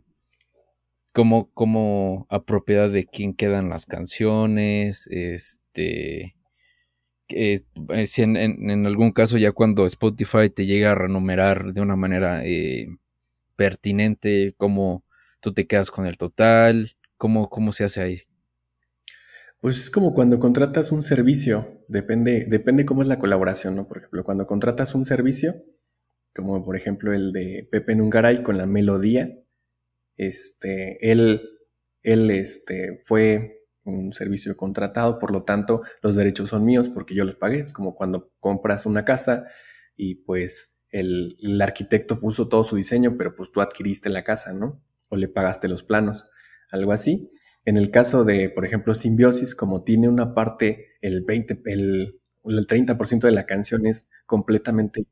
¿cómo, ¿Cómo a propiedad de quién quedan las canciones? Este eh, si en, algún caso ya cuando Spotify te llega a renumerar de una manera eh, pertinente, cómo tú te quedas con el total, cómo, cómo se hace ahí. Pues es como cuando contratas un servicio, depende, depende cómo es la colaboración, ¿no? Por ejemplo, cuando contratas un servicio, como por ejemplo el de Pepe Nungaray con la melodía, este, él, él este, fue un servicio contratado, por lo tanto los derechos son míos porque yo los pagué. Es como cuando compras una casa y pues el, arquitecto puso todo su diseño, pero pues tú adquiriste la casa, ¿no? O le pagaste los planos, algo así. En el caso de, por ejemplo, Simbiosis, como tiene una parte, el 20, el, el 30% de la canción es completamente...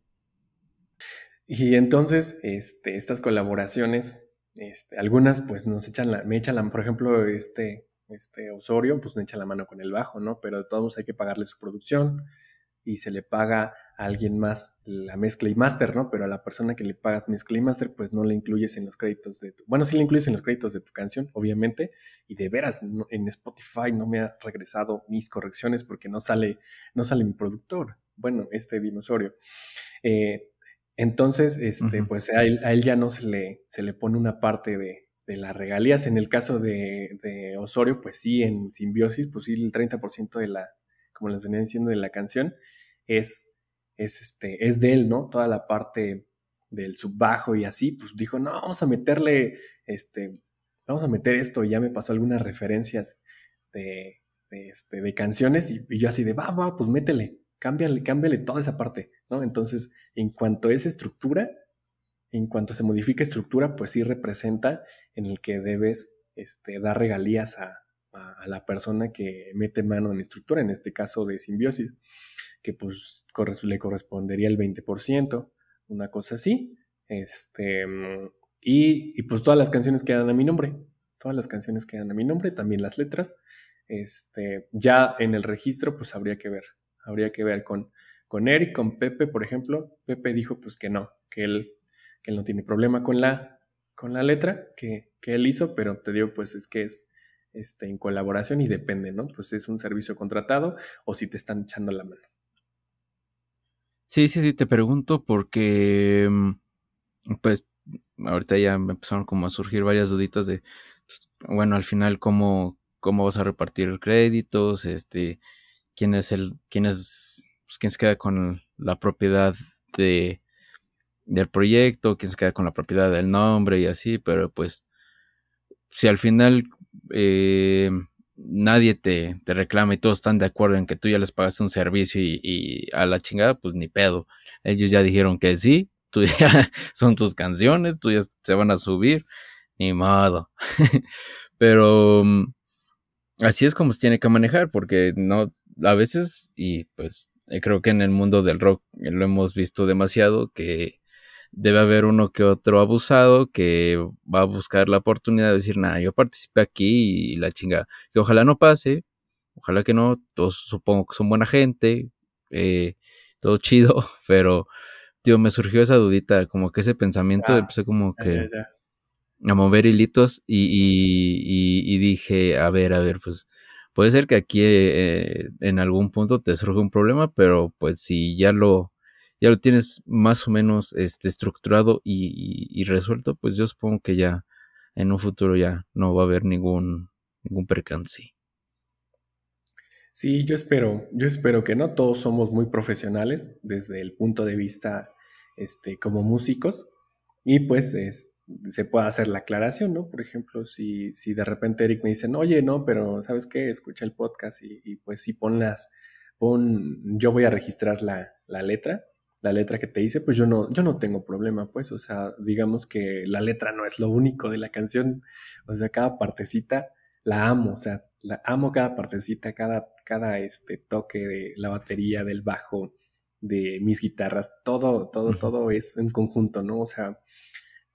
Y entonces, este, estas colaboraciones, este, algunas pues nos echan la, me echan por ejemplo, este, este Osorio, pues me echa la mano con el bajo, ¿no? Pero de todos hay que pagarle su producción y se le paga a alguien más la mezcla y master, ¿no? Pero a la persona que le pagas mezcla y master, pues no le incluyes en los créditos de tu... Bueno, sí le incluyes en los créditos de tu canción, obviamente, y de veras, en Spotify no me ha regresado mis correcciones porque no sale, no sale mi productor, bueno, este dinosaurio. Eh, entonces, este, pues a él, a él, ya no se le, se le pone una parte de, de las regalías. En el caso de, Osorio, pues sí, en Simbiosis, pues sí, el 30% de la, como les venía diciendo, de la canción es, es, este, es de él, ¿no? Toda la parte del subbajo y así, pues dijo, no, vamos a meterle, este, vamos a meter esto. Y ya me pasó algunas referencias de, este, de canciones y, yo así de, va, va, pues métele, cámbiale, cámbiale toda esa parte, ¿no? Entonces, en cuanto a esa estructura, en cuanto se modifica estructura, pues sí representa en el que debes este, dar regalías a, la persona que mete mano en estructura, en este caso de simbiosis, que pues le correspondería el 20%, una cosa así. Este, y, pues todas las canciones quedan a mi nombre, todas las canciones quedan a mi nombre, también las letras. Este, ya en el registro, pues habría que ver, habría que ver con, con Eric, con Pepe, por ejemplo. Pepe dijo pues que no, que él que él no tiene problema con la, con la letra que, él hizo, pero te digo, pues es que es este, en colaboración y depende, ¿no? Pues es un servicio contratado o si te están echando la mano. Sí, sí, sí, te pregunto porque, mm, pues, ahorita ya me empezaron como a surgir varias duditas de, pues, bueno, al final, ¿cómo, cómo vas a repartir créditos? Este, quién es el, quién es, pues, quién se queda con la propiedad de, del proyecto, quién se queda con la propiedad del nombre y así, pero pues si al final eh, nadie te, te, reclama y todos están de acuerdo en que tú ya les pagaste un servicio y, a la chingada, pues ni pedo. Ellos ya dijeron que sí, son tus canciones, tú ya se van a subir, ni modo. pero mm, así es como se tiene que manejar, porque no, a veces, y pues eh, creo que en el mundo del rock lo hemos visto demasiado, que debe haber uno que otro abusado que va a buscar la oportunidad de decir, nada, yo participé aquí y la chinga. Que ojalá no pase, ojalá que no, todos supongo que son buena gente, eh, todo chido, pero, tío, me surgió esa dudita, como que ese pensamiento, ah, empecé como que a mover hilitos y, y, dije, a ver, a ver, pues puede ser que aquí eh, en algún punto te surge un problema, pero pues si ya lo ya lo tienes más o menos este, estructurado y, resuelto, pues yo supongo que ya en un futuro ya no va a haber ningún, ningún percance. Sí, yo espero, yo espero que no todos somos muy profesionales desde el punto de vista este, como músicos y pues se puede hacer la aclaración, ¿no? Por ejemplo, si, si de repente Eric me dice, oye, no, pero ¿sabes qué? Escucha el podcast y, pues sí pon las, pon, yo voy a registrar la, la letra la letra que te hice, pues yo no, yo no tengo problema, pues, o sea, digamos que la letra no es lo único de la canción, o sea, cada partecita la amo, o sea, la amo cada partecita, cada, cada este toque de la batería, del bajo, de mis guitarras, todo, todo, todo es en conjunto, ¿no? O sea,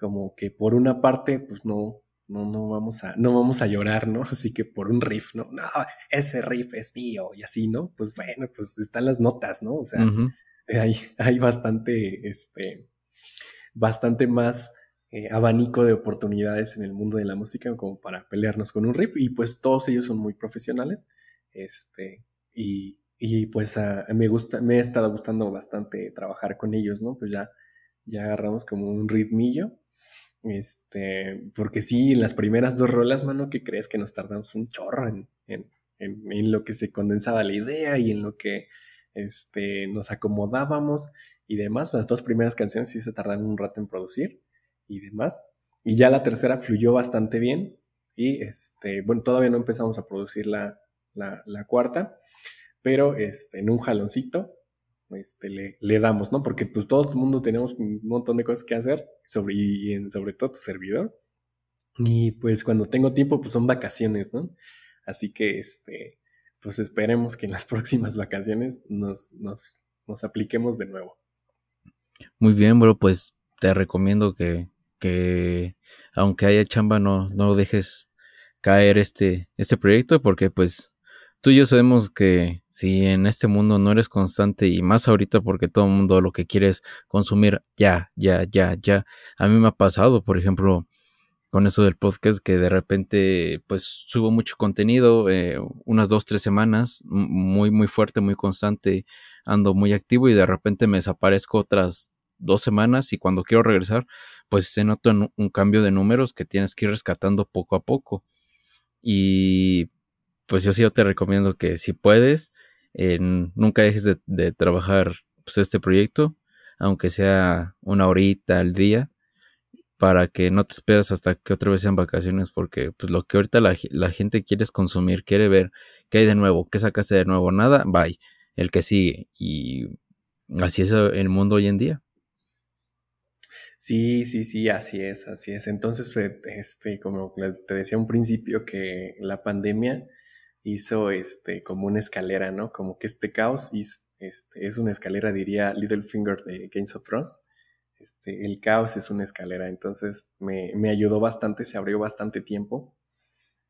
como que por una parte, pues no, no, no vamos a, no vamos a llorar, ¿no? Así que por un riff, ¿no? No, ese riff es mío y así, ¿no? Pues bueno, pues están las notas, ¿no? O sea, hay, hay bastante, este, bastante más eh, abanico de oportunidades en el mundo de la música como para pelearnos con un riff y pues todos ellos son muy profesionales, este, y, y pues me gusta, me ha estado gustando bastante trabajar con ellos, ¿no? Pues ya, ya agarramos como un ritmillo, este, porque sí, en las primeras dos rolas, mano, que crees que nos tardamos un chorro en, en, en, lo que se condensaba la idea y en lo que este, nos acomodábamos y demás. Las dos primeras canciones sí se tardaron un rato en producir y demás. Y ya la tercera fluyó bastante bien. Y este, bueno, todavía no empezamos a producir la, la, cuarta, pero este, en un jaloncito este, le, le, damos, ¿no? Porque pues todo el mundo tenemos un montón de cosas que hacer, sobre, y en, sobre todo tu servidor. Y pues cuando tengo tiempo, pues son vacaciones, ¿no? Así que, este, pues esperemos que en las próximas vacaciones nos, nos, nos apliquemos de nuevo. Muy bien, bro, pues te recomiendo que, que aunque haya chamba, no, no dejes caer este, este proyecto, porque pues tú y yo sabemos que si en este mundo no eres constante y más ahorita porque todo el mundo lo que quiere es consumir ya, ya, ya, ya. A mí me ha pasado, por ejemplo, con eso del podcast que de repente pues subo mucho contenido, eh, unas dos, tres semanas, muy, muy fuerte, muy constante, ando muy activo y de repente me desaparezco otras dos semanas y cuando quiero regresar pues se nota un, cambio de números que tienes que ir rescatando poco a poco. Y pues yo sí yo te recomiendo que si puedes, nunca dejes de, trabajar pues, este proyecto, aunque sea una horita al día para que no te esperes hasta que otra vez sean vacaciones, porque pues lo que ahorita la, gente quiere es consumir, quiere ver qué hay de nuevo, qué sacaste de nuevo, nada, bye, el que sigue. Y así es el mundo hoy en día. Sí, sí, sí, así es, así es. Entonces, pues, este, como te decía un principio, que la pandemia hizo este como una escalera, ¿no? Como que este caos este, es una escalera, diría Littlefinger de Games of Thrones este, el caos es una escalera, entonces me, ayudó bastante, se abrió bastante tiempo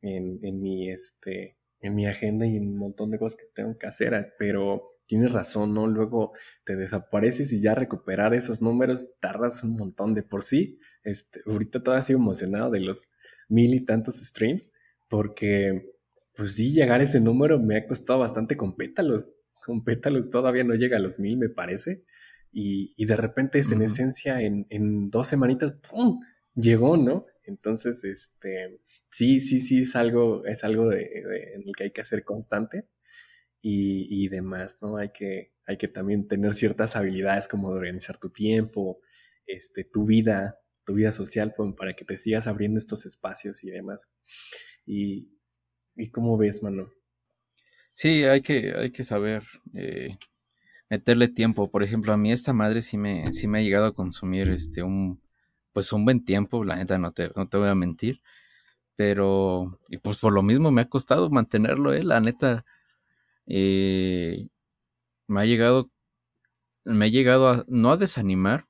en, mi, este, en mi agenda y en un montón de cosas que tengo que hacer, pero tienes razón, ¿no? Luego te desapareces y ya recuperar esos números tardas un montón de por sí. Este, ahorita todavía sigo emocionado de los mil y tantos streams, porque pues sí, llegar a ese número me ha costado bastante con pétalos. Con pétalos todavía no llega a los mil, me parece y, de repente es en esencia en, dos semanitas, ¡pum! llegó, ¿no? Entonces, este, sí, sí, sí, es algo, es algo de, en el que hay que hacer constante y, demás, ¿no? Hay que, hay que también tener ciertas habilidades como de organizar tu tiempo, este, tu vida, tu vida social, pues, para que te sigas abriendo estos espacios y demás. Y, y ¿cómo ves, mano? Sí, hay que, hay que saber eh, meterle tiempo. Por ejemplo, a mí esta madre sí me, sí me ha llegado a consumir este un pues un buen tiempo, la neta no te, no te voy a mentir. Pero, y pues por lo mismo me ha costado mantenerlo, eh, la neta. Eh, me ha llegado, me ha llegado a, no a desanimar,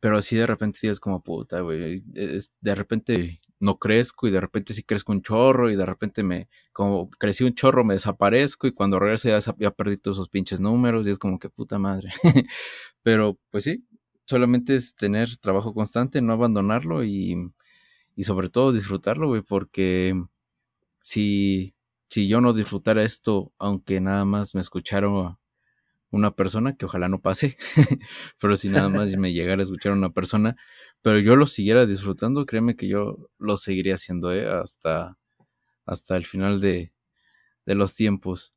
pero así de repente dices como puta, güey. de repente no crezco y de repente sí crezco un chorro y de repente me, como crecí un chorro, me desaparezco y cuando regreso ya, ya perdí todos esos pinches números y es como que puta madre. Pero pues sí, solamente es tener trabajo constante, no abandonarlo y, y sobre todo disfrutarlo, güey, porque si, si yo no disfrutara esto, aunque nada más me escucharon una persona, que ojalá no pase, pero si nada más me llegara a escuchar una persona, pero yo lo siguiera disfrutando, créeme que yo lo seguiría haciendo ¿eh? hasta, hasta el final de, de los tiempos.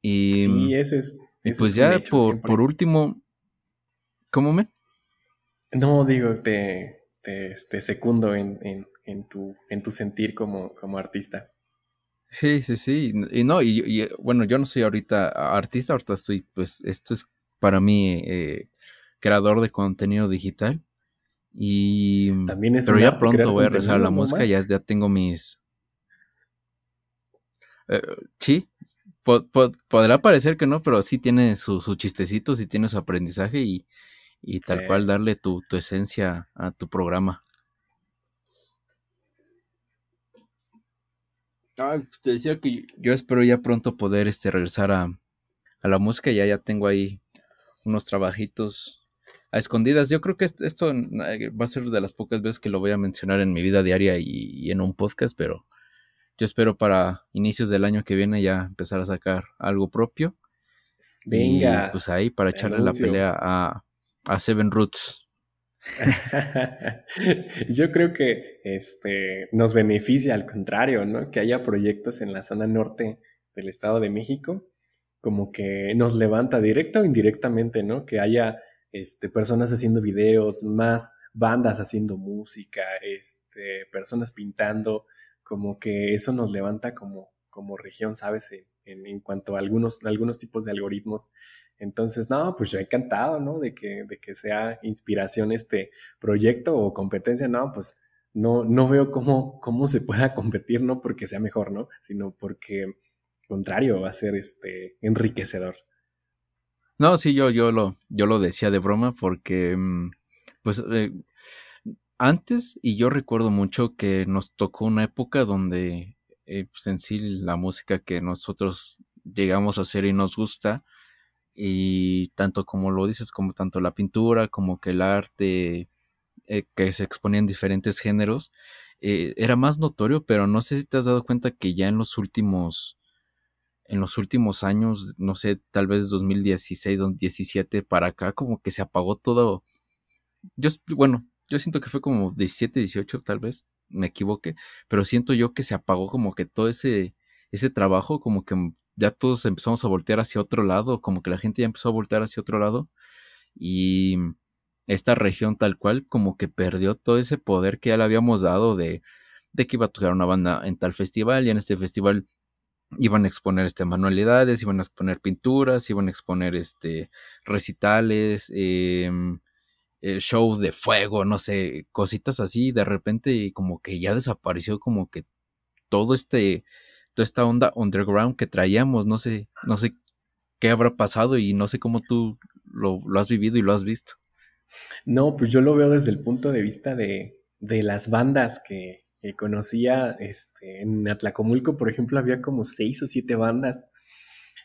Y, sí, ese es. pues ya por, por, último, ¿cómo me? No, digo, te, te, te secundo en, en, en, tu, en tu sentir como, como artista. Sí, sí, sí. Y no, y, bueno, yo no soy ahorita artista, ahorita estoy, pues, esto es para mí eh, creador de contenido digital. Y. También es pero ya pronto voy a a la música, ya, ya tengo mis. Eh, sí, podrá parecer que no, pero sí tiene sus su chistecitos y tiene su aprendizaje y, y tal cual darle tu, tu esencia a tu programa. Ah, te decía que yo espero ya pronto poder este, regresar a, la música. Ya, ya tengo ahí unos trabajitos a escondidas. Yo creo que esto eh, va a ser de las pocas veces que lo voy a mencionar en mi vida diaria y, en un podcast, pero yo espero para inicios del año que viene ya empezar a sacar algo propio. Venga. pues ahí para echarle la pelea a, a Seven Roots. Yo creo que este, nos beneficia al contrario, ¿no? Que haya proyectos en la zona norte del Estado de México, como que nos levanta directa o indirectamente, ¿no? Que haya este, personas haciendo videos, más bandas haciendo música, este, personas pintando, como que eso nos levanta como, como región, ¿sabes? En, en, cuanto a algunos, algunos tipos de algoritmos entonces, no, pues yo he encantado, ¿no? De que, de que sea inspiración este proyecto o competencia, no, pues no, no veo cómo, cómo se pueda competir, no porque sea mejor, ¿no? Sino porque, contrario, va a ser este enriquecedor. No, sí, yo, yo lo, yo lo decía de broma porque, mm, pues, eh, antes, y yo recuerdo mucho que nos tocó una época donde, eh, pues en sí, la música que nosotros llegamos a hacer y nos gusta, y tanto como lo dices, como tanto la pintura, como que el arte eh, que se exponía en diferentes géneros, eh, era más notorio, pero no sé si te has dado cuenta que ya en los últimos, en los últimos años, no sé, tal vez 2016, 2017 para acá, como que se apagó todo. Yo, bueno, yo siento que fue como 17, 18 tal vez, me equivoqué, pero siento yo que se apagó como que todo ese, ese trabajo, como que ya todos empezamos a voltear hacia otro lado, como que la gente ya empezó a voltear hacia otro lado y esta región tal cual como que perdió todo ese poder que ya le habíamos dado de, de que iba a tocar una banda en tal festival y en este festival iban a exponer este manualidades, iban a exponer pinturas, iban a exponer este recitales, eh, shows de fuego, no sé, cositas así, de repente como que ya desapareció como que todo este toda esta onda underground que traíamos, no sé, no sé qué habrá pasado y no sé cómo tú lo, has vivido y lo has visto. No, pues yo lo veo desde el punto de vista de, de las bandas que, conocía este, en Atlacomulco, por ejemplo, había como seis o siete bandas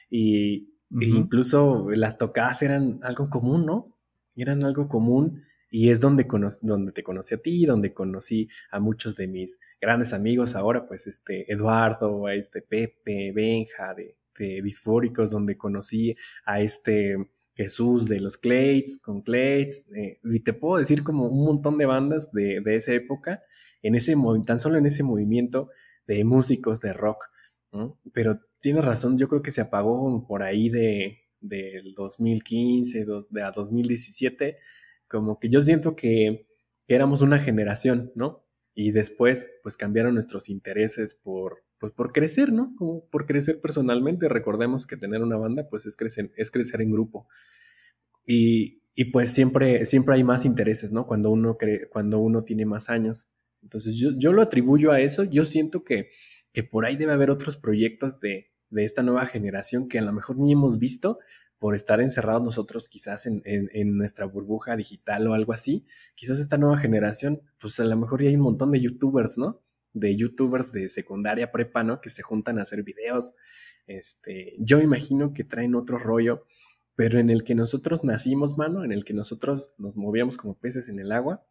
y e incluso las tocadas eran algo común, ¿no? Eran algo común y es donde, donde te conocí a ti, donde conocí a muchos de mis grandes amigos ahora, pues este Eduardo, a este Pepe, Benja de, Disfóricos, donde conocí a este Jesús de los Clates, con Clates, eh, y te puedo decir como un montón de bandas de, esa época, en ese tan solo en ese movimiento de músicos de rock. Pero tienes razón, yo creo que se apagó por ahí de del 2015 de a 2017 como que yo siento que, éramos una generación, ¿no? Y después, pues cambiaron nuestros intereses por, pues, por crecer, ¿no? Como por crecer personalmente. Recordemos que tener una banda, pues es crecer, es crecer en grupo. Y, y pues siempre, siempre hay más intereses, ¿no? Cuando uno, cree, cuando uno tiene más años. Entonces yo, yo lo atribuyo a eso. Yo siento que, que por ahí debe haber otros proyectos de, de esta nueva generación que a lo mejor ni hemos visto, por estar encerrados nosotros quizás en, nuestra burbuja digital o algo así, quizás esta nueva generación, pues a lo mejor ya hay un montón de youtubers, ¿no? De youtubers de secundaria prepa, ¿no? Que se juntan a hacer videos. Este, yo imagino que traen otro rollo, pero en el que nosotros nacimos, mano, en el que nosotros nos movíamos como peces en el agua,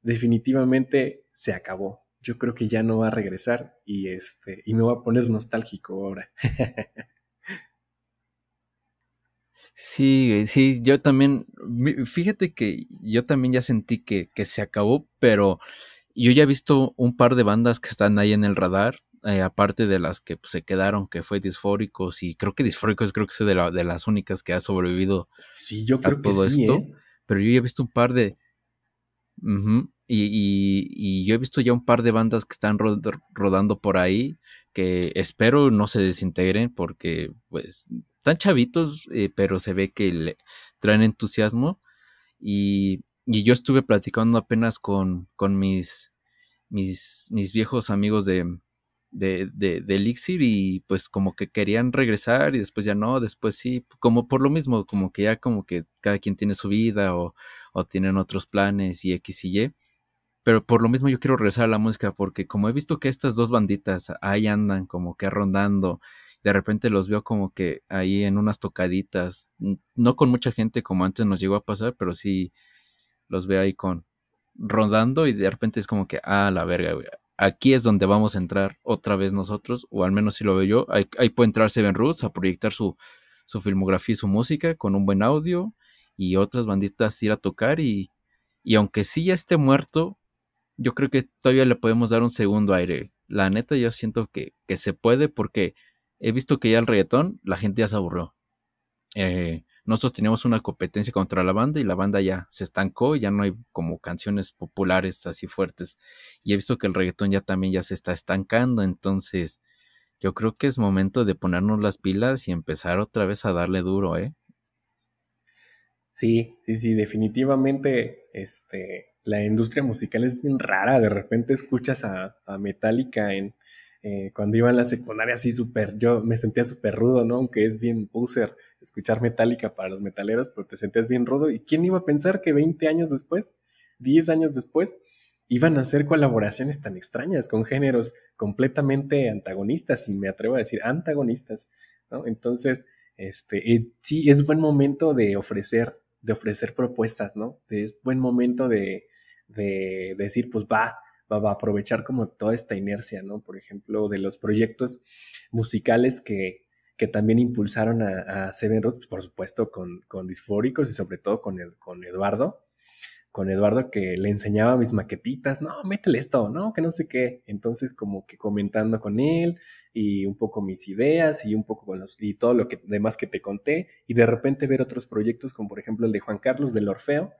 definitivamente se acabó. Yo creo que ya no va a regresar y este, y me voy a poner nostálgico ahora. Sí, sí, yo también, fíjate que yo también ya sentí que, que se acabó, pero yo ya he visto un par de bandas que están ahí en el radar, eh, aparte de las que pues, se quedaron, que fue Disfóricos, y creo que Disfóricos creo que es de, de las únicas que ha sobrevivido sí, yo creo a todo que sí, esto. ¿eh? Pero yo ya he visto un par de. y, y, yo he visto ya un par de bandas que están rodando por ahí, que espero no se desintegren, porque pues están chavitos, eh, pero se ve que le traen entusiasmo. Y, y yo estuve platicando apenas con, con mis, mis, mis viejos amigos de, de, de, de, Elixir y pues como que querían regresar y después ya no, después sí, como por lo mismo, como que ya como que cada quien tiene su vida o, o tienen otros planes y X y Y. Pero por lo mismo yo quiero regresar a la música porque como he visto que estas dos banditas ahí andan como que rondando, de repente los veo como que ahí en unas tocaditas, no con mucha gente como antes nos llegó a pasar, pero sí los veo ahí con rondando y de repente es como que, ah, la verga, aquí es donde vamos a entrar otra vez nosotros, o al menos si lo veo yo, ahí, puede entrar Seven Roots a proyectar su, su filmografía y su música con un buen audio y otras banditas ir a tocar y, y aunque sí ya esté muerto, yo creo que todavía le podemos dar un segundo aire. La neta yo siento que, que se puede porque he visto que ya el reggaetón la gente ya se aburrió. Eh, nosotros teníamos una competencia contra la banda y la banda ya se estancó, ya no hay como canciones populares así fuertes. Y he visto que el reggaetón ya también ya se está estancando, entonces yo creo que es momento de ponernos las pilas y empezar otra vez a darle duro, ¿eh? Sí, sí, sí, definitivamente este, la industria musical es bien rara. De repente escuchas a, a Metallica en, eh, cuando iba en la secundaria así súper, yo me sentía súper rudo, ¿no? Aunque es bien user escuchar Metallica para los metaleros, pero te sentías bien rudo. ¿Y quién iba a pensar que 20 años después, 10 años después, iban a hacer colaboraciones tan extrañas con géneros completamente antagonistas, y me atrevo a decir antagonistas, ¿no? Entonces, este, sí, es buen momento de ofrecer, de ofrecer propuestas, ¿no? Es buen momento de, de decir, pues va, va, a aprovechar como toda esta inercia, ¿no? Por ejemplo, de los proyectos musicales que, que también impulsaron a, Seven Roots, pues, por supuesto con, con, Disfóricos y sobre todo con, con Eduardo, con Eduardo que le enseñaba mis maquetitas, no, métele esto, no, que no sé qué. Entonces como que comentando con él y un poco mis ideas y un poco con los, y todo lo que demás que te conté y de repente ver otros proyectos como por ejemplo el de Juan Carlos del Orfeo,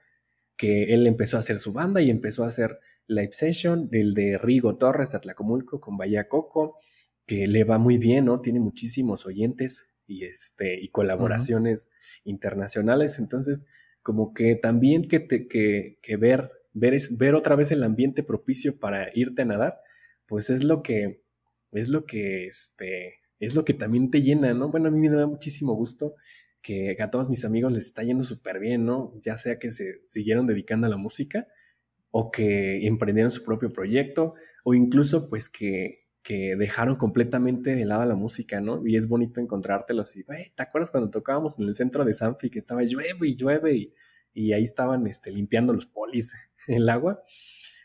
que él empezó a hacer su banda y empezó a hacer Live Session, el de Rigo Torres de Atlacomulco con Bahía Coco, que le va muy bien, ¿no? Tiene muchísimos oyentes y, este, y colaboraciones internacionales. Entonces, como que también que, te, que, que ver, ver, es, ver otra vez el ambiente propicio para irte a nadar, pues es lo que, es lo que, este, es lo que también te llena, ¿no? Bueno, a mí me da muchísimo gusto que a todos mis amigos les está yendo súper bien, ¿no? Ya sea que se siguieron dedicando a la música o que emprendieron su propio proyecto o incluso pues que, que dejaron completamente de lado la música, ¿no? Y es bonito encontrártelos y, ¿te acuerdas cuando tocábamos en el centro de Sanfi que estaba llueve y llueve y, ahí estaban este, limpiando los polis en el agua?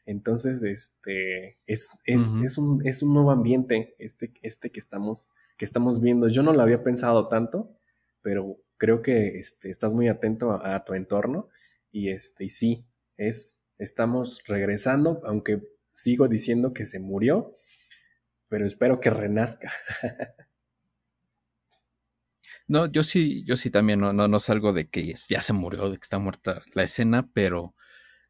Entonces, este, es, es, es, un, es un nuevo ambiente este, este que, estamos, que estamos viendo. Yo no lo había pensado tanto, pero creo que este, estás muy atento a, a tu entorno y, este, y sí, es, estamos regresando, aunque sigo diciendo que se murió, pero espero que renazca. No, yo sí, yo sí también no, no, no salgo de que ya se murió, de que está muerta la escena, pero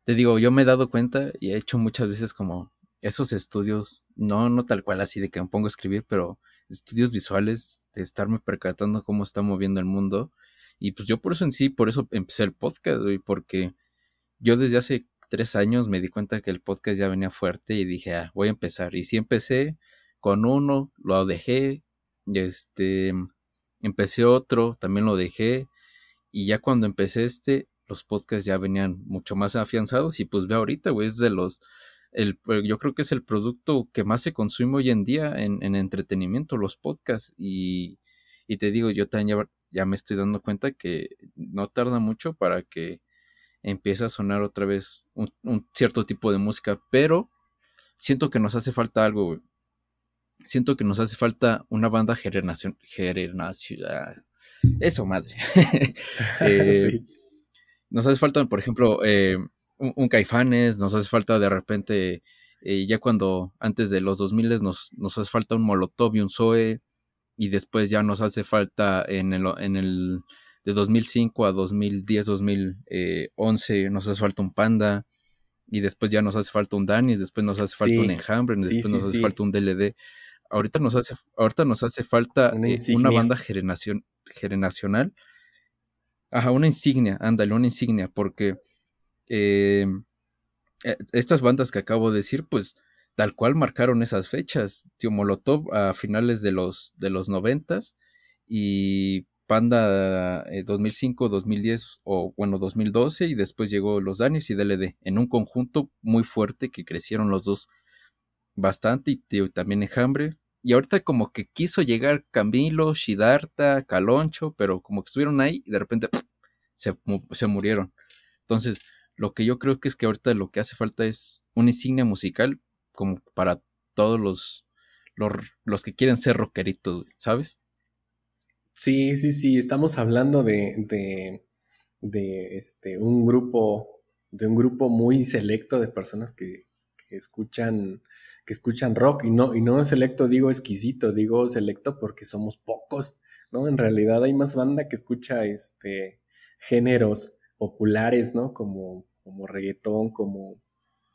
te digo, yo me he dado cuenta y he hecho muchas veces como esos estudios, no, no tal cual así de que me pongo a escribir, pero estudios visuales, de estarme percatando cómo está moviendo el mundo. Y pues yo por eso en sí, por eso empecé el podcast, y porque yo desde hace tres años me di cuenta que el podcast ya venía fuerte y dije, ah, voy a empezar. Y sí empecé con uno, lo dejé, este, empecé otro, también lo dejé. Y ya cuando empecé este, los podcasts ya venían mucho más afianzados y pues ve ahorita, güey, es de los, el, yo creo que es el producto que más se consume hoy en día en, en entretenimiento, los podcasts. Y, y te digo, yo también ya, ya me estoy dando cuenta que no tarda mucho para que empieza a sonar otra vez un, cierto tipo de música, pero siento que nos hace falta algo, Siento que nos hace falta una banda generación, eso, madre. Eh, nos hace falta, por ejemplo, eh, un, Caifanes, nos hace falta de repente, eh, ya cuando antes de los 2000 nos, nos hace falta un Molotov y un Zoe, y después ya nos hace falta en el, en el de 2005 a 2010, 2011, nos hace falta un Panda, y después ya nos hace falta un Danis, después nos hace falta un Enjambre, después nos hace falta un DLD. Ahorita nos hace, ahorita nos hace falta una, una banda generación, generacional. Ajá, una insignia, ándale, una insignia, porque eh, e, estas bandas que acabo de decir, pues tal cual marcaron esas fechas. Tío Molotov a finales de los, de los noventas y Panda 2005, eh, 2010 o bueno 2012 y después llegó los Danis y DLD en un conjunto muy fuerte que crecieron los dos bastante y también Enjambre y ahorita como que quiso llegar Camilo, Shidarta, Caloncho, pero como que estuvieron ahí y de repente se, se, murieron. Entonces, lo que yo creo que es que ahorita lo que hace falta es una insignia musical como para todos los, los, que quieren ser rockeritos, ¿sabes? Sí, sí, sí, estamos hablando de, de, de este, un grupo, de un grupo muy selecto de personas que, que escuchan que escuchan rock y no, y no selecto digo exquisito, digo selecto porque somos pocos, ¿no? En realidad hay más banda que escucha este géneros populares, ¿no? Como, como reggaetón, como,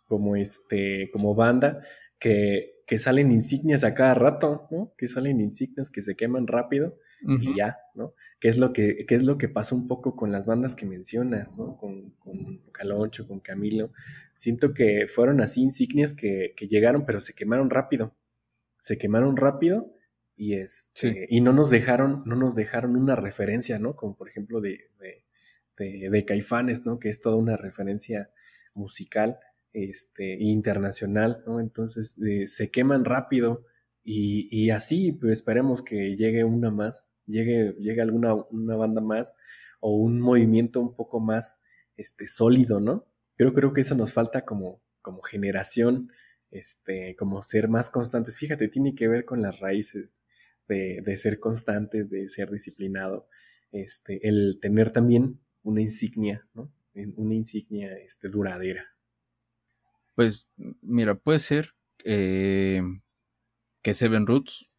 como este, como banda, que, que salen insignias a cada rato, ¿no? Que salen insignias que se queman rápido y ya, ¿no? ¿Qué es, lo que, es lo que pasa un poco con las bandas que mencionas, ¿no? Con, con Caloncho, con Camilo. Siento que fueron así insignias que, llegaron, pero se quemaron rápido. Se quemaron rápido y, este, y no nos dejaron, no nos dejaron una referencia, ¿no? Como por ejemplo de, de, Caifanes, ¿no? Que es toda una referencia musical este, internacional, ¿no? Entonces se queman rápido y, y así pues, esperemos que llegue una más llegue, llegue alguna una banda más o un movimiento un poco más este, sólido, ¿no? Creo, creo que eso nos falta como, como generación, este, como ser más constantes. Fíjate, tiene que ver con las raíces de, de ser constante, de ser disciplinado, este, el tener también una insignia, ¿no? Una insignia este, duradera. Pues, mira, puede ser eh, que Seven Roots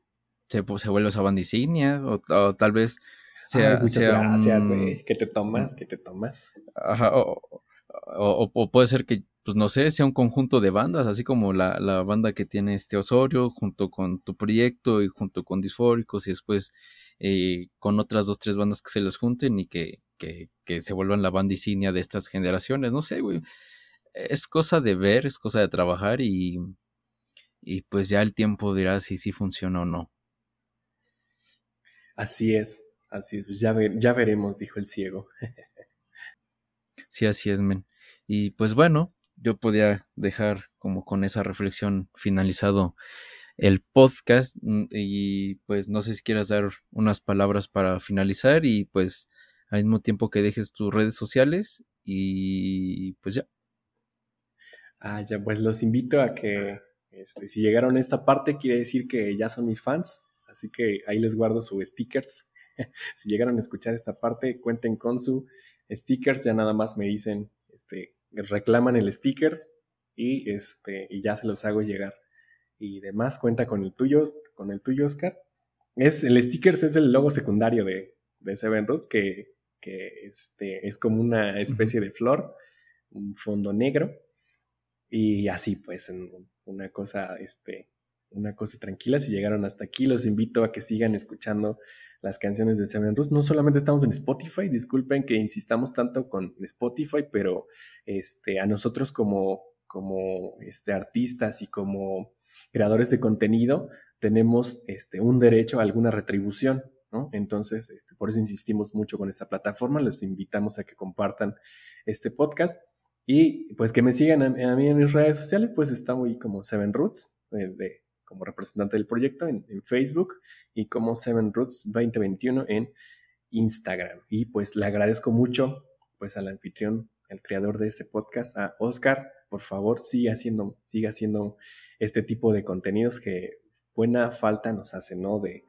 se, se vuelve esa banda insignia, o, tal vez sea, que te tomas, que te tomas. Ajá, o, puede ser que, pues no sé, sea un conjunto de bandas, así como la, la, banda que tiene este Osorio, junto con tu proyecto y junto con Disfóricos, y después eh, con otras dos, tres bandas que se les junten y que, que, que se vuelvan la banda insignia de estas generaciones, no sé, güey. Es cosa de ver, es cosa de trabajar y, y pues ya el tiempo dirá si sí funciona o no. Así es, así es, pues ya, ya veremos, dijo el ciego. sí, así es, men. Y pues bueno, yo podía dejar como con esa reflexión finalizado el podcast mm, y pues no sé si quieras dar unas palabras para finalizar y pues al mismo tiempo que dejes tus redes sociales y pues ya. Ah, ya, pues los invito a que este, si llegaron a esta parte quiere decir que ya son mis fans Así que ahí les guardo su stickers. si llegaron a escuchar esta parte, cuenten con su stickers. Ya nada más me dicen, este, reclaman el stickers y, este, y ya se los hago llegar. Y demás, cuenta con el tuyo, con el tuyo, Oscar. Es, el stickers es el logo secundario de, de Seven Roots, que, que este, es como una especie de flor, un fondo negro. Y así, pues, una cosa, este, una cosa tranquila. Si llegaron hasta aquí, los invito a que sigan escuchando las canciones de Seven Rus. No solamente estamos en Spotify, disculpen que insistamos tanto con Spotify, pero este, a nosotros como, como este, artistas y como creadores de contenido tenemos este, un derecho a alguna retribución. Entonces, este, por eso insistimos mucho con esta plataforma. Les invitamos a que compartan este podcast. Y pues que me sigan a, mí en mis redes sociales, pues estamos ahí como Seven Roots, de, como representante del proyecto en, Facebook y como Seven Roots 2021 en Instagram. Y pues le agradezco mucho pues al anfitrión, el creador de este podcast, a Oscar, por favor siga haciendo, siga haciendo este tipo de contenidos que buena falta nos hace, ¿no? De,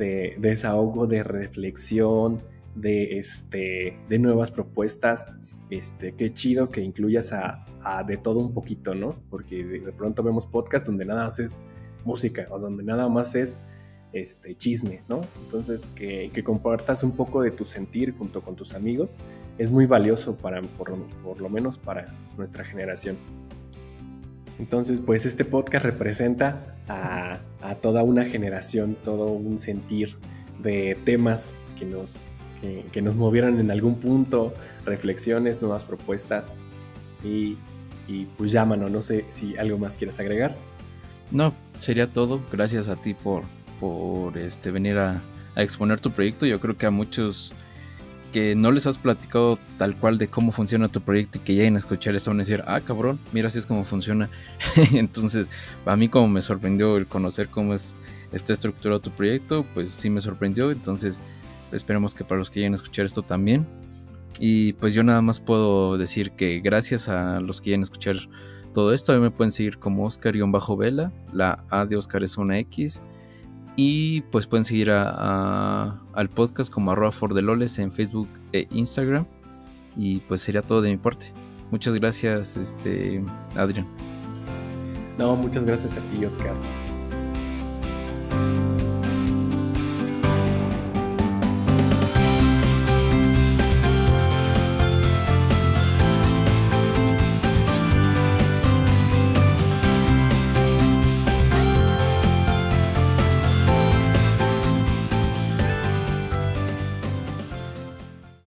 de, desahogo, de reflexión, de, este, de nuevas propuestas. Este, qué chido que incluyas a, de todo un poquito, ¿no? Porque de, pronto vemos podcasts donde nada más es música o donde nada más es este, chisme, ¿no? Entonces, que, que compartas un poco de tu sentir junto con tus amigos es muy valioso para, por, por lo menos para nuestra generación. Entonces, pues este podcast representa a, toda una generación, todo un sentir de temas que nos, que, nos movieron en algún punto, reflexiones, nuevas propuestas y, pues llámanos, no sé si algo más quieres agregar. No, sería todo. Gracias a ti por, por este, venir a exponer tu proyecto. Yo creo que a muchos que no les has platicado tal cual de cómo funciona tu proyecto y que lleguen a escuchar eso van a decir, ah, cabrón, mira así es como funciona. Entonces, a mí como me sorprendió el conocer cómo es está estructurado tu proyecto, pues sí me sorprendió. Entonces, esperemos que para los que lleguen a escuchar esto también. Y pues yo nada más puedo decir que gracias a los que lleguen a escuchar todo esto, me pueden seguir como Oscar-Vela, la A de Oscar es una X. Y pues pueden seguir al podcast como arroba fordeloles en Facebook e Instagram. Y pues sería todo de mi parte. Muchas gracias, este, Adrián. No, muchas gracias a ti, Oscar.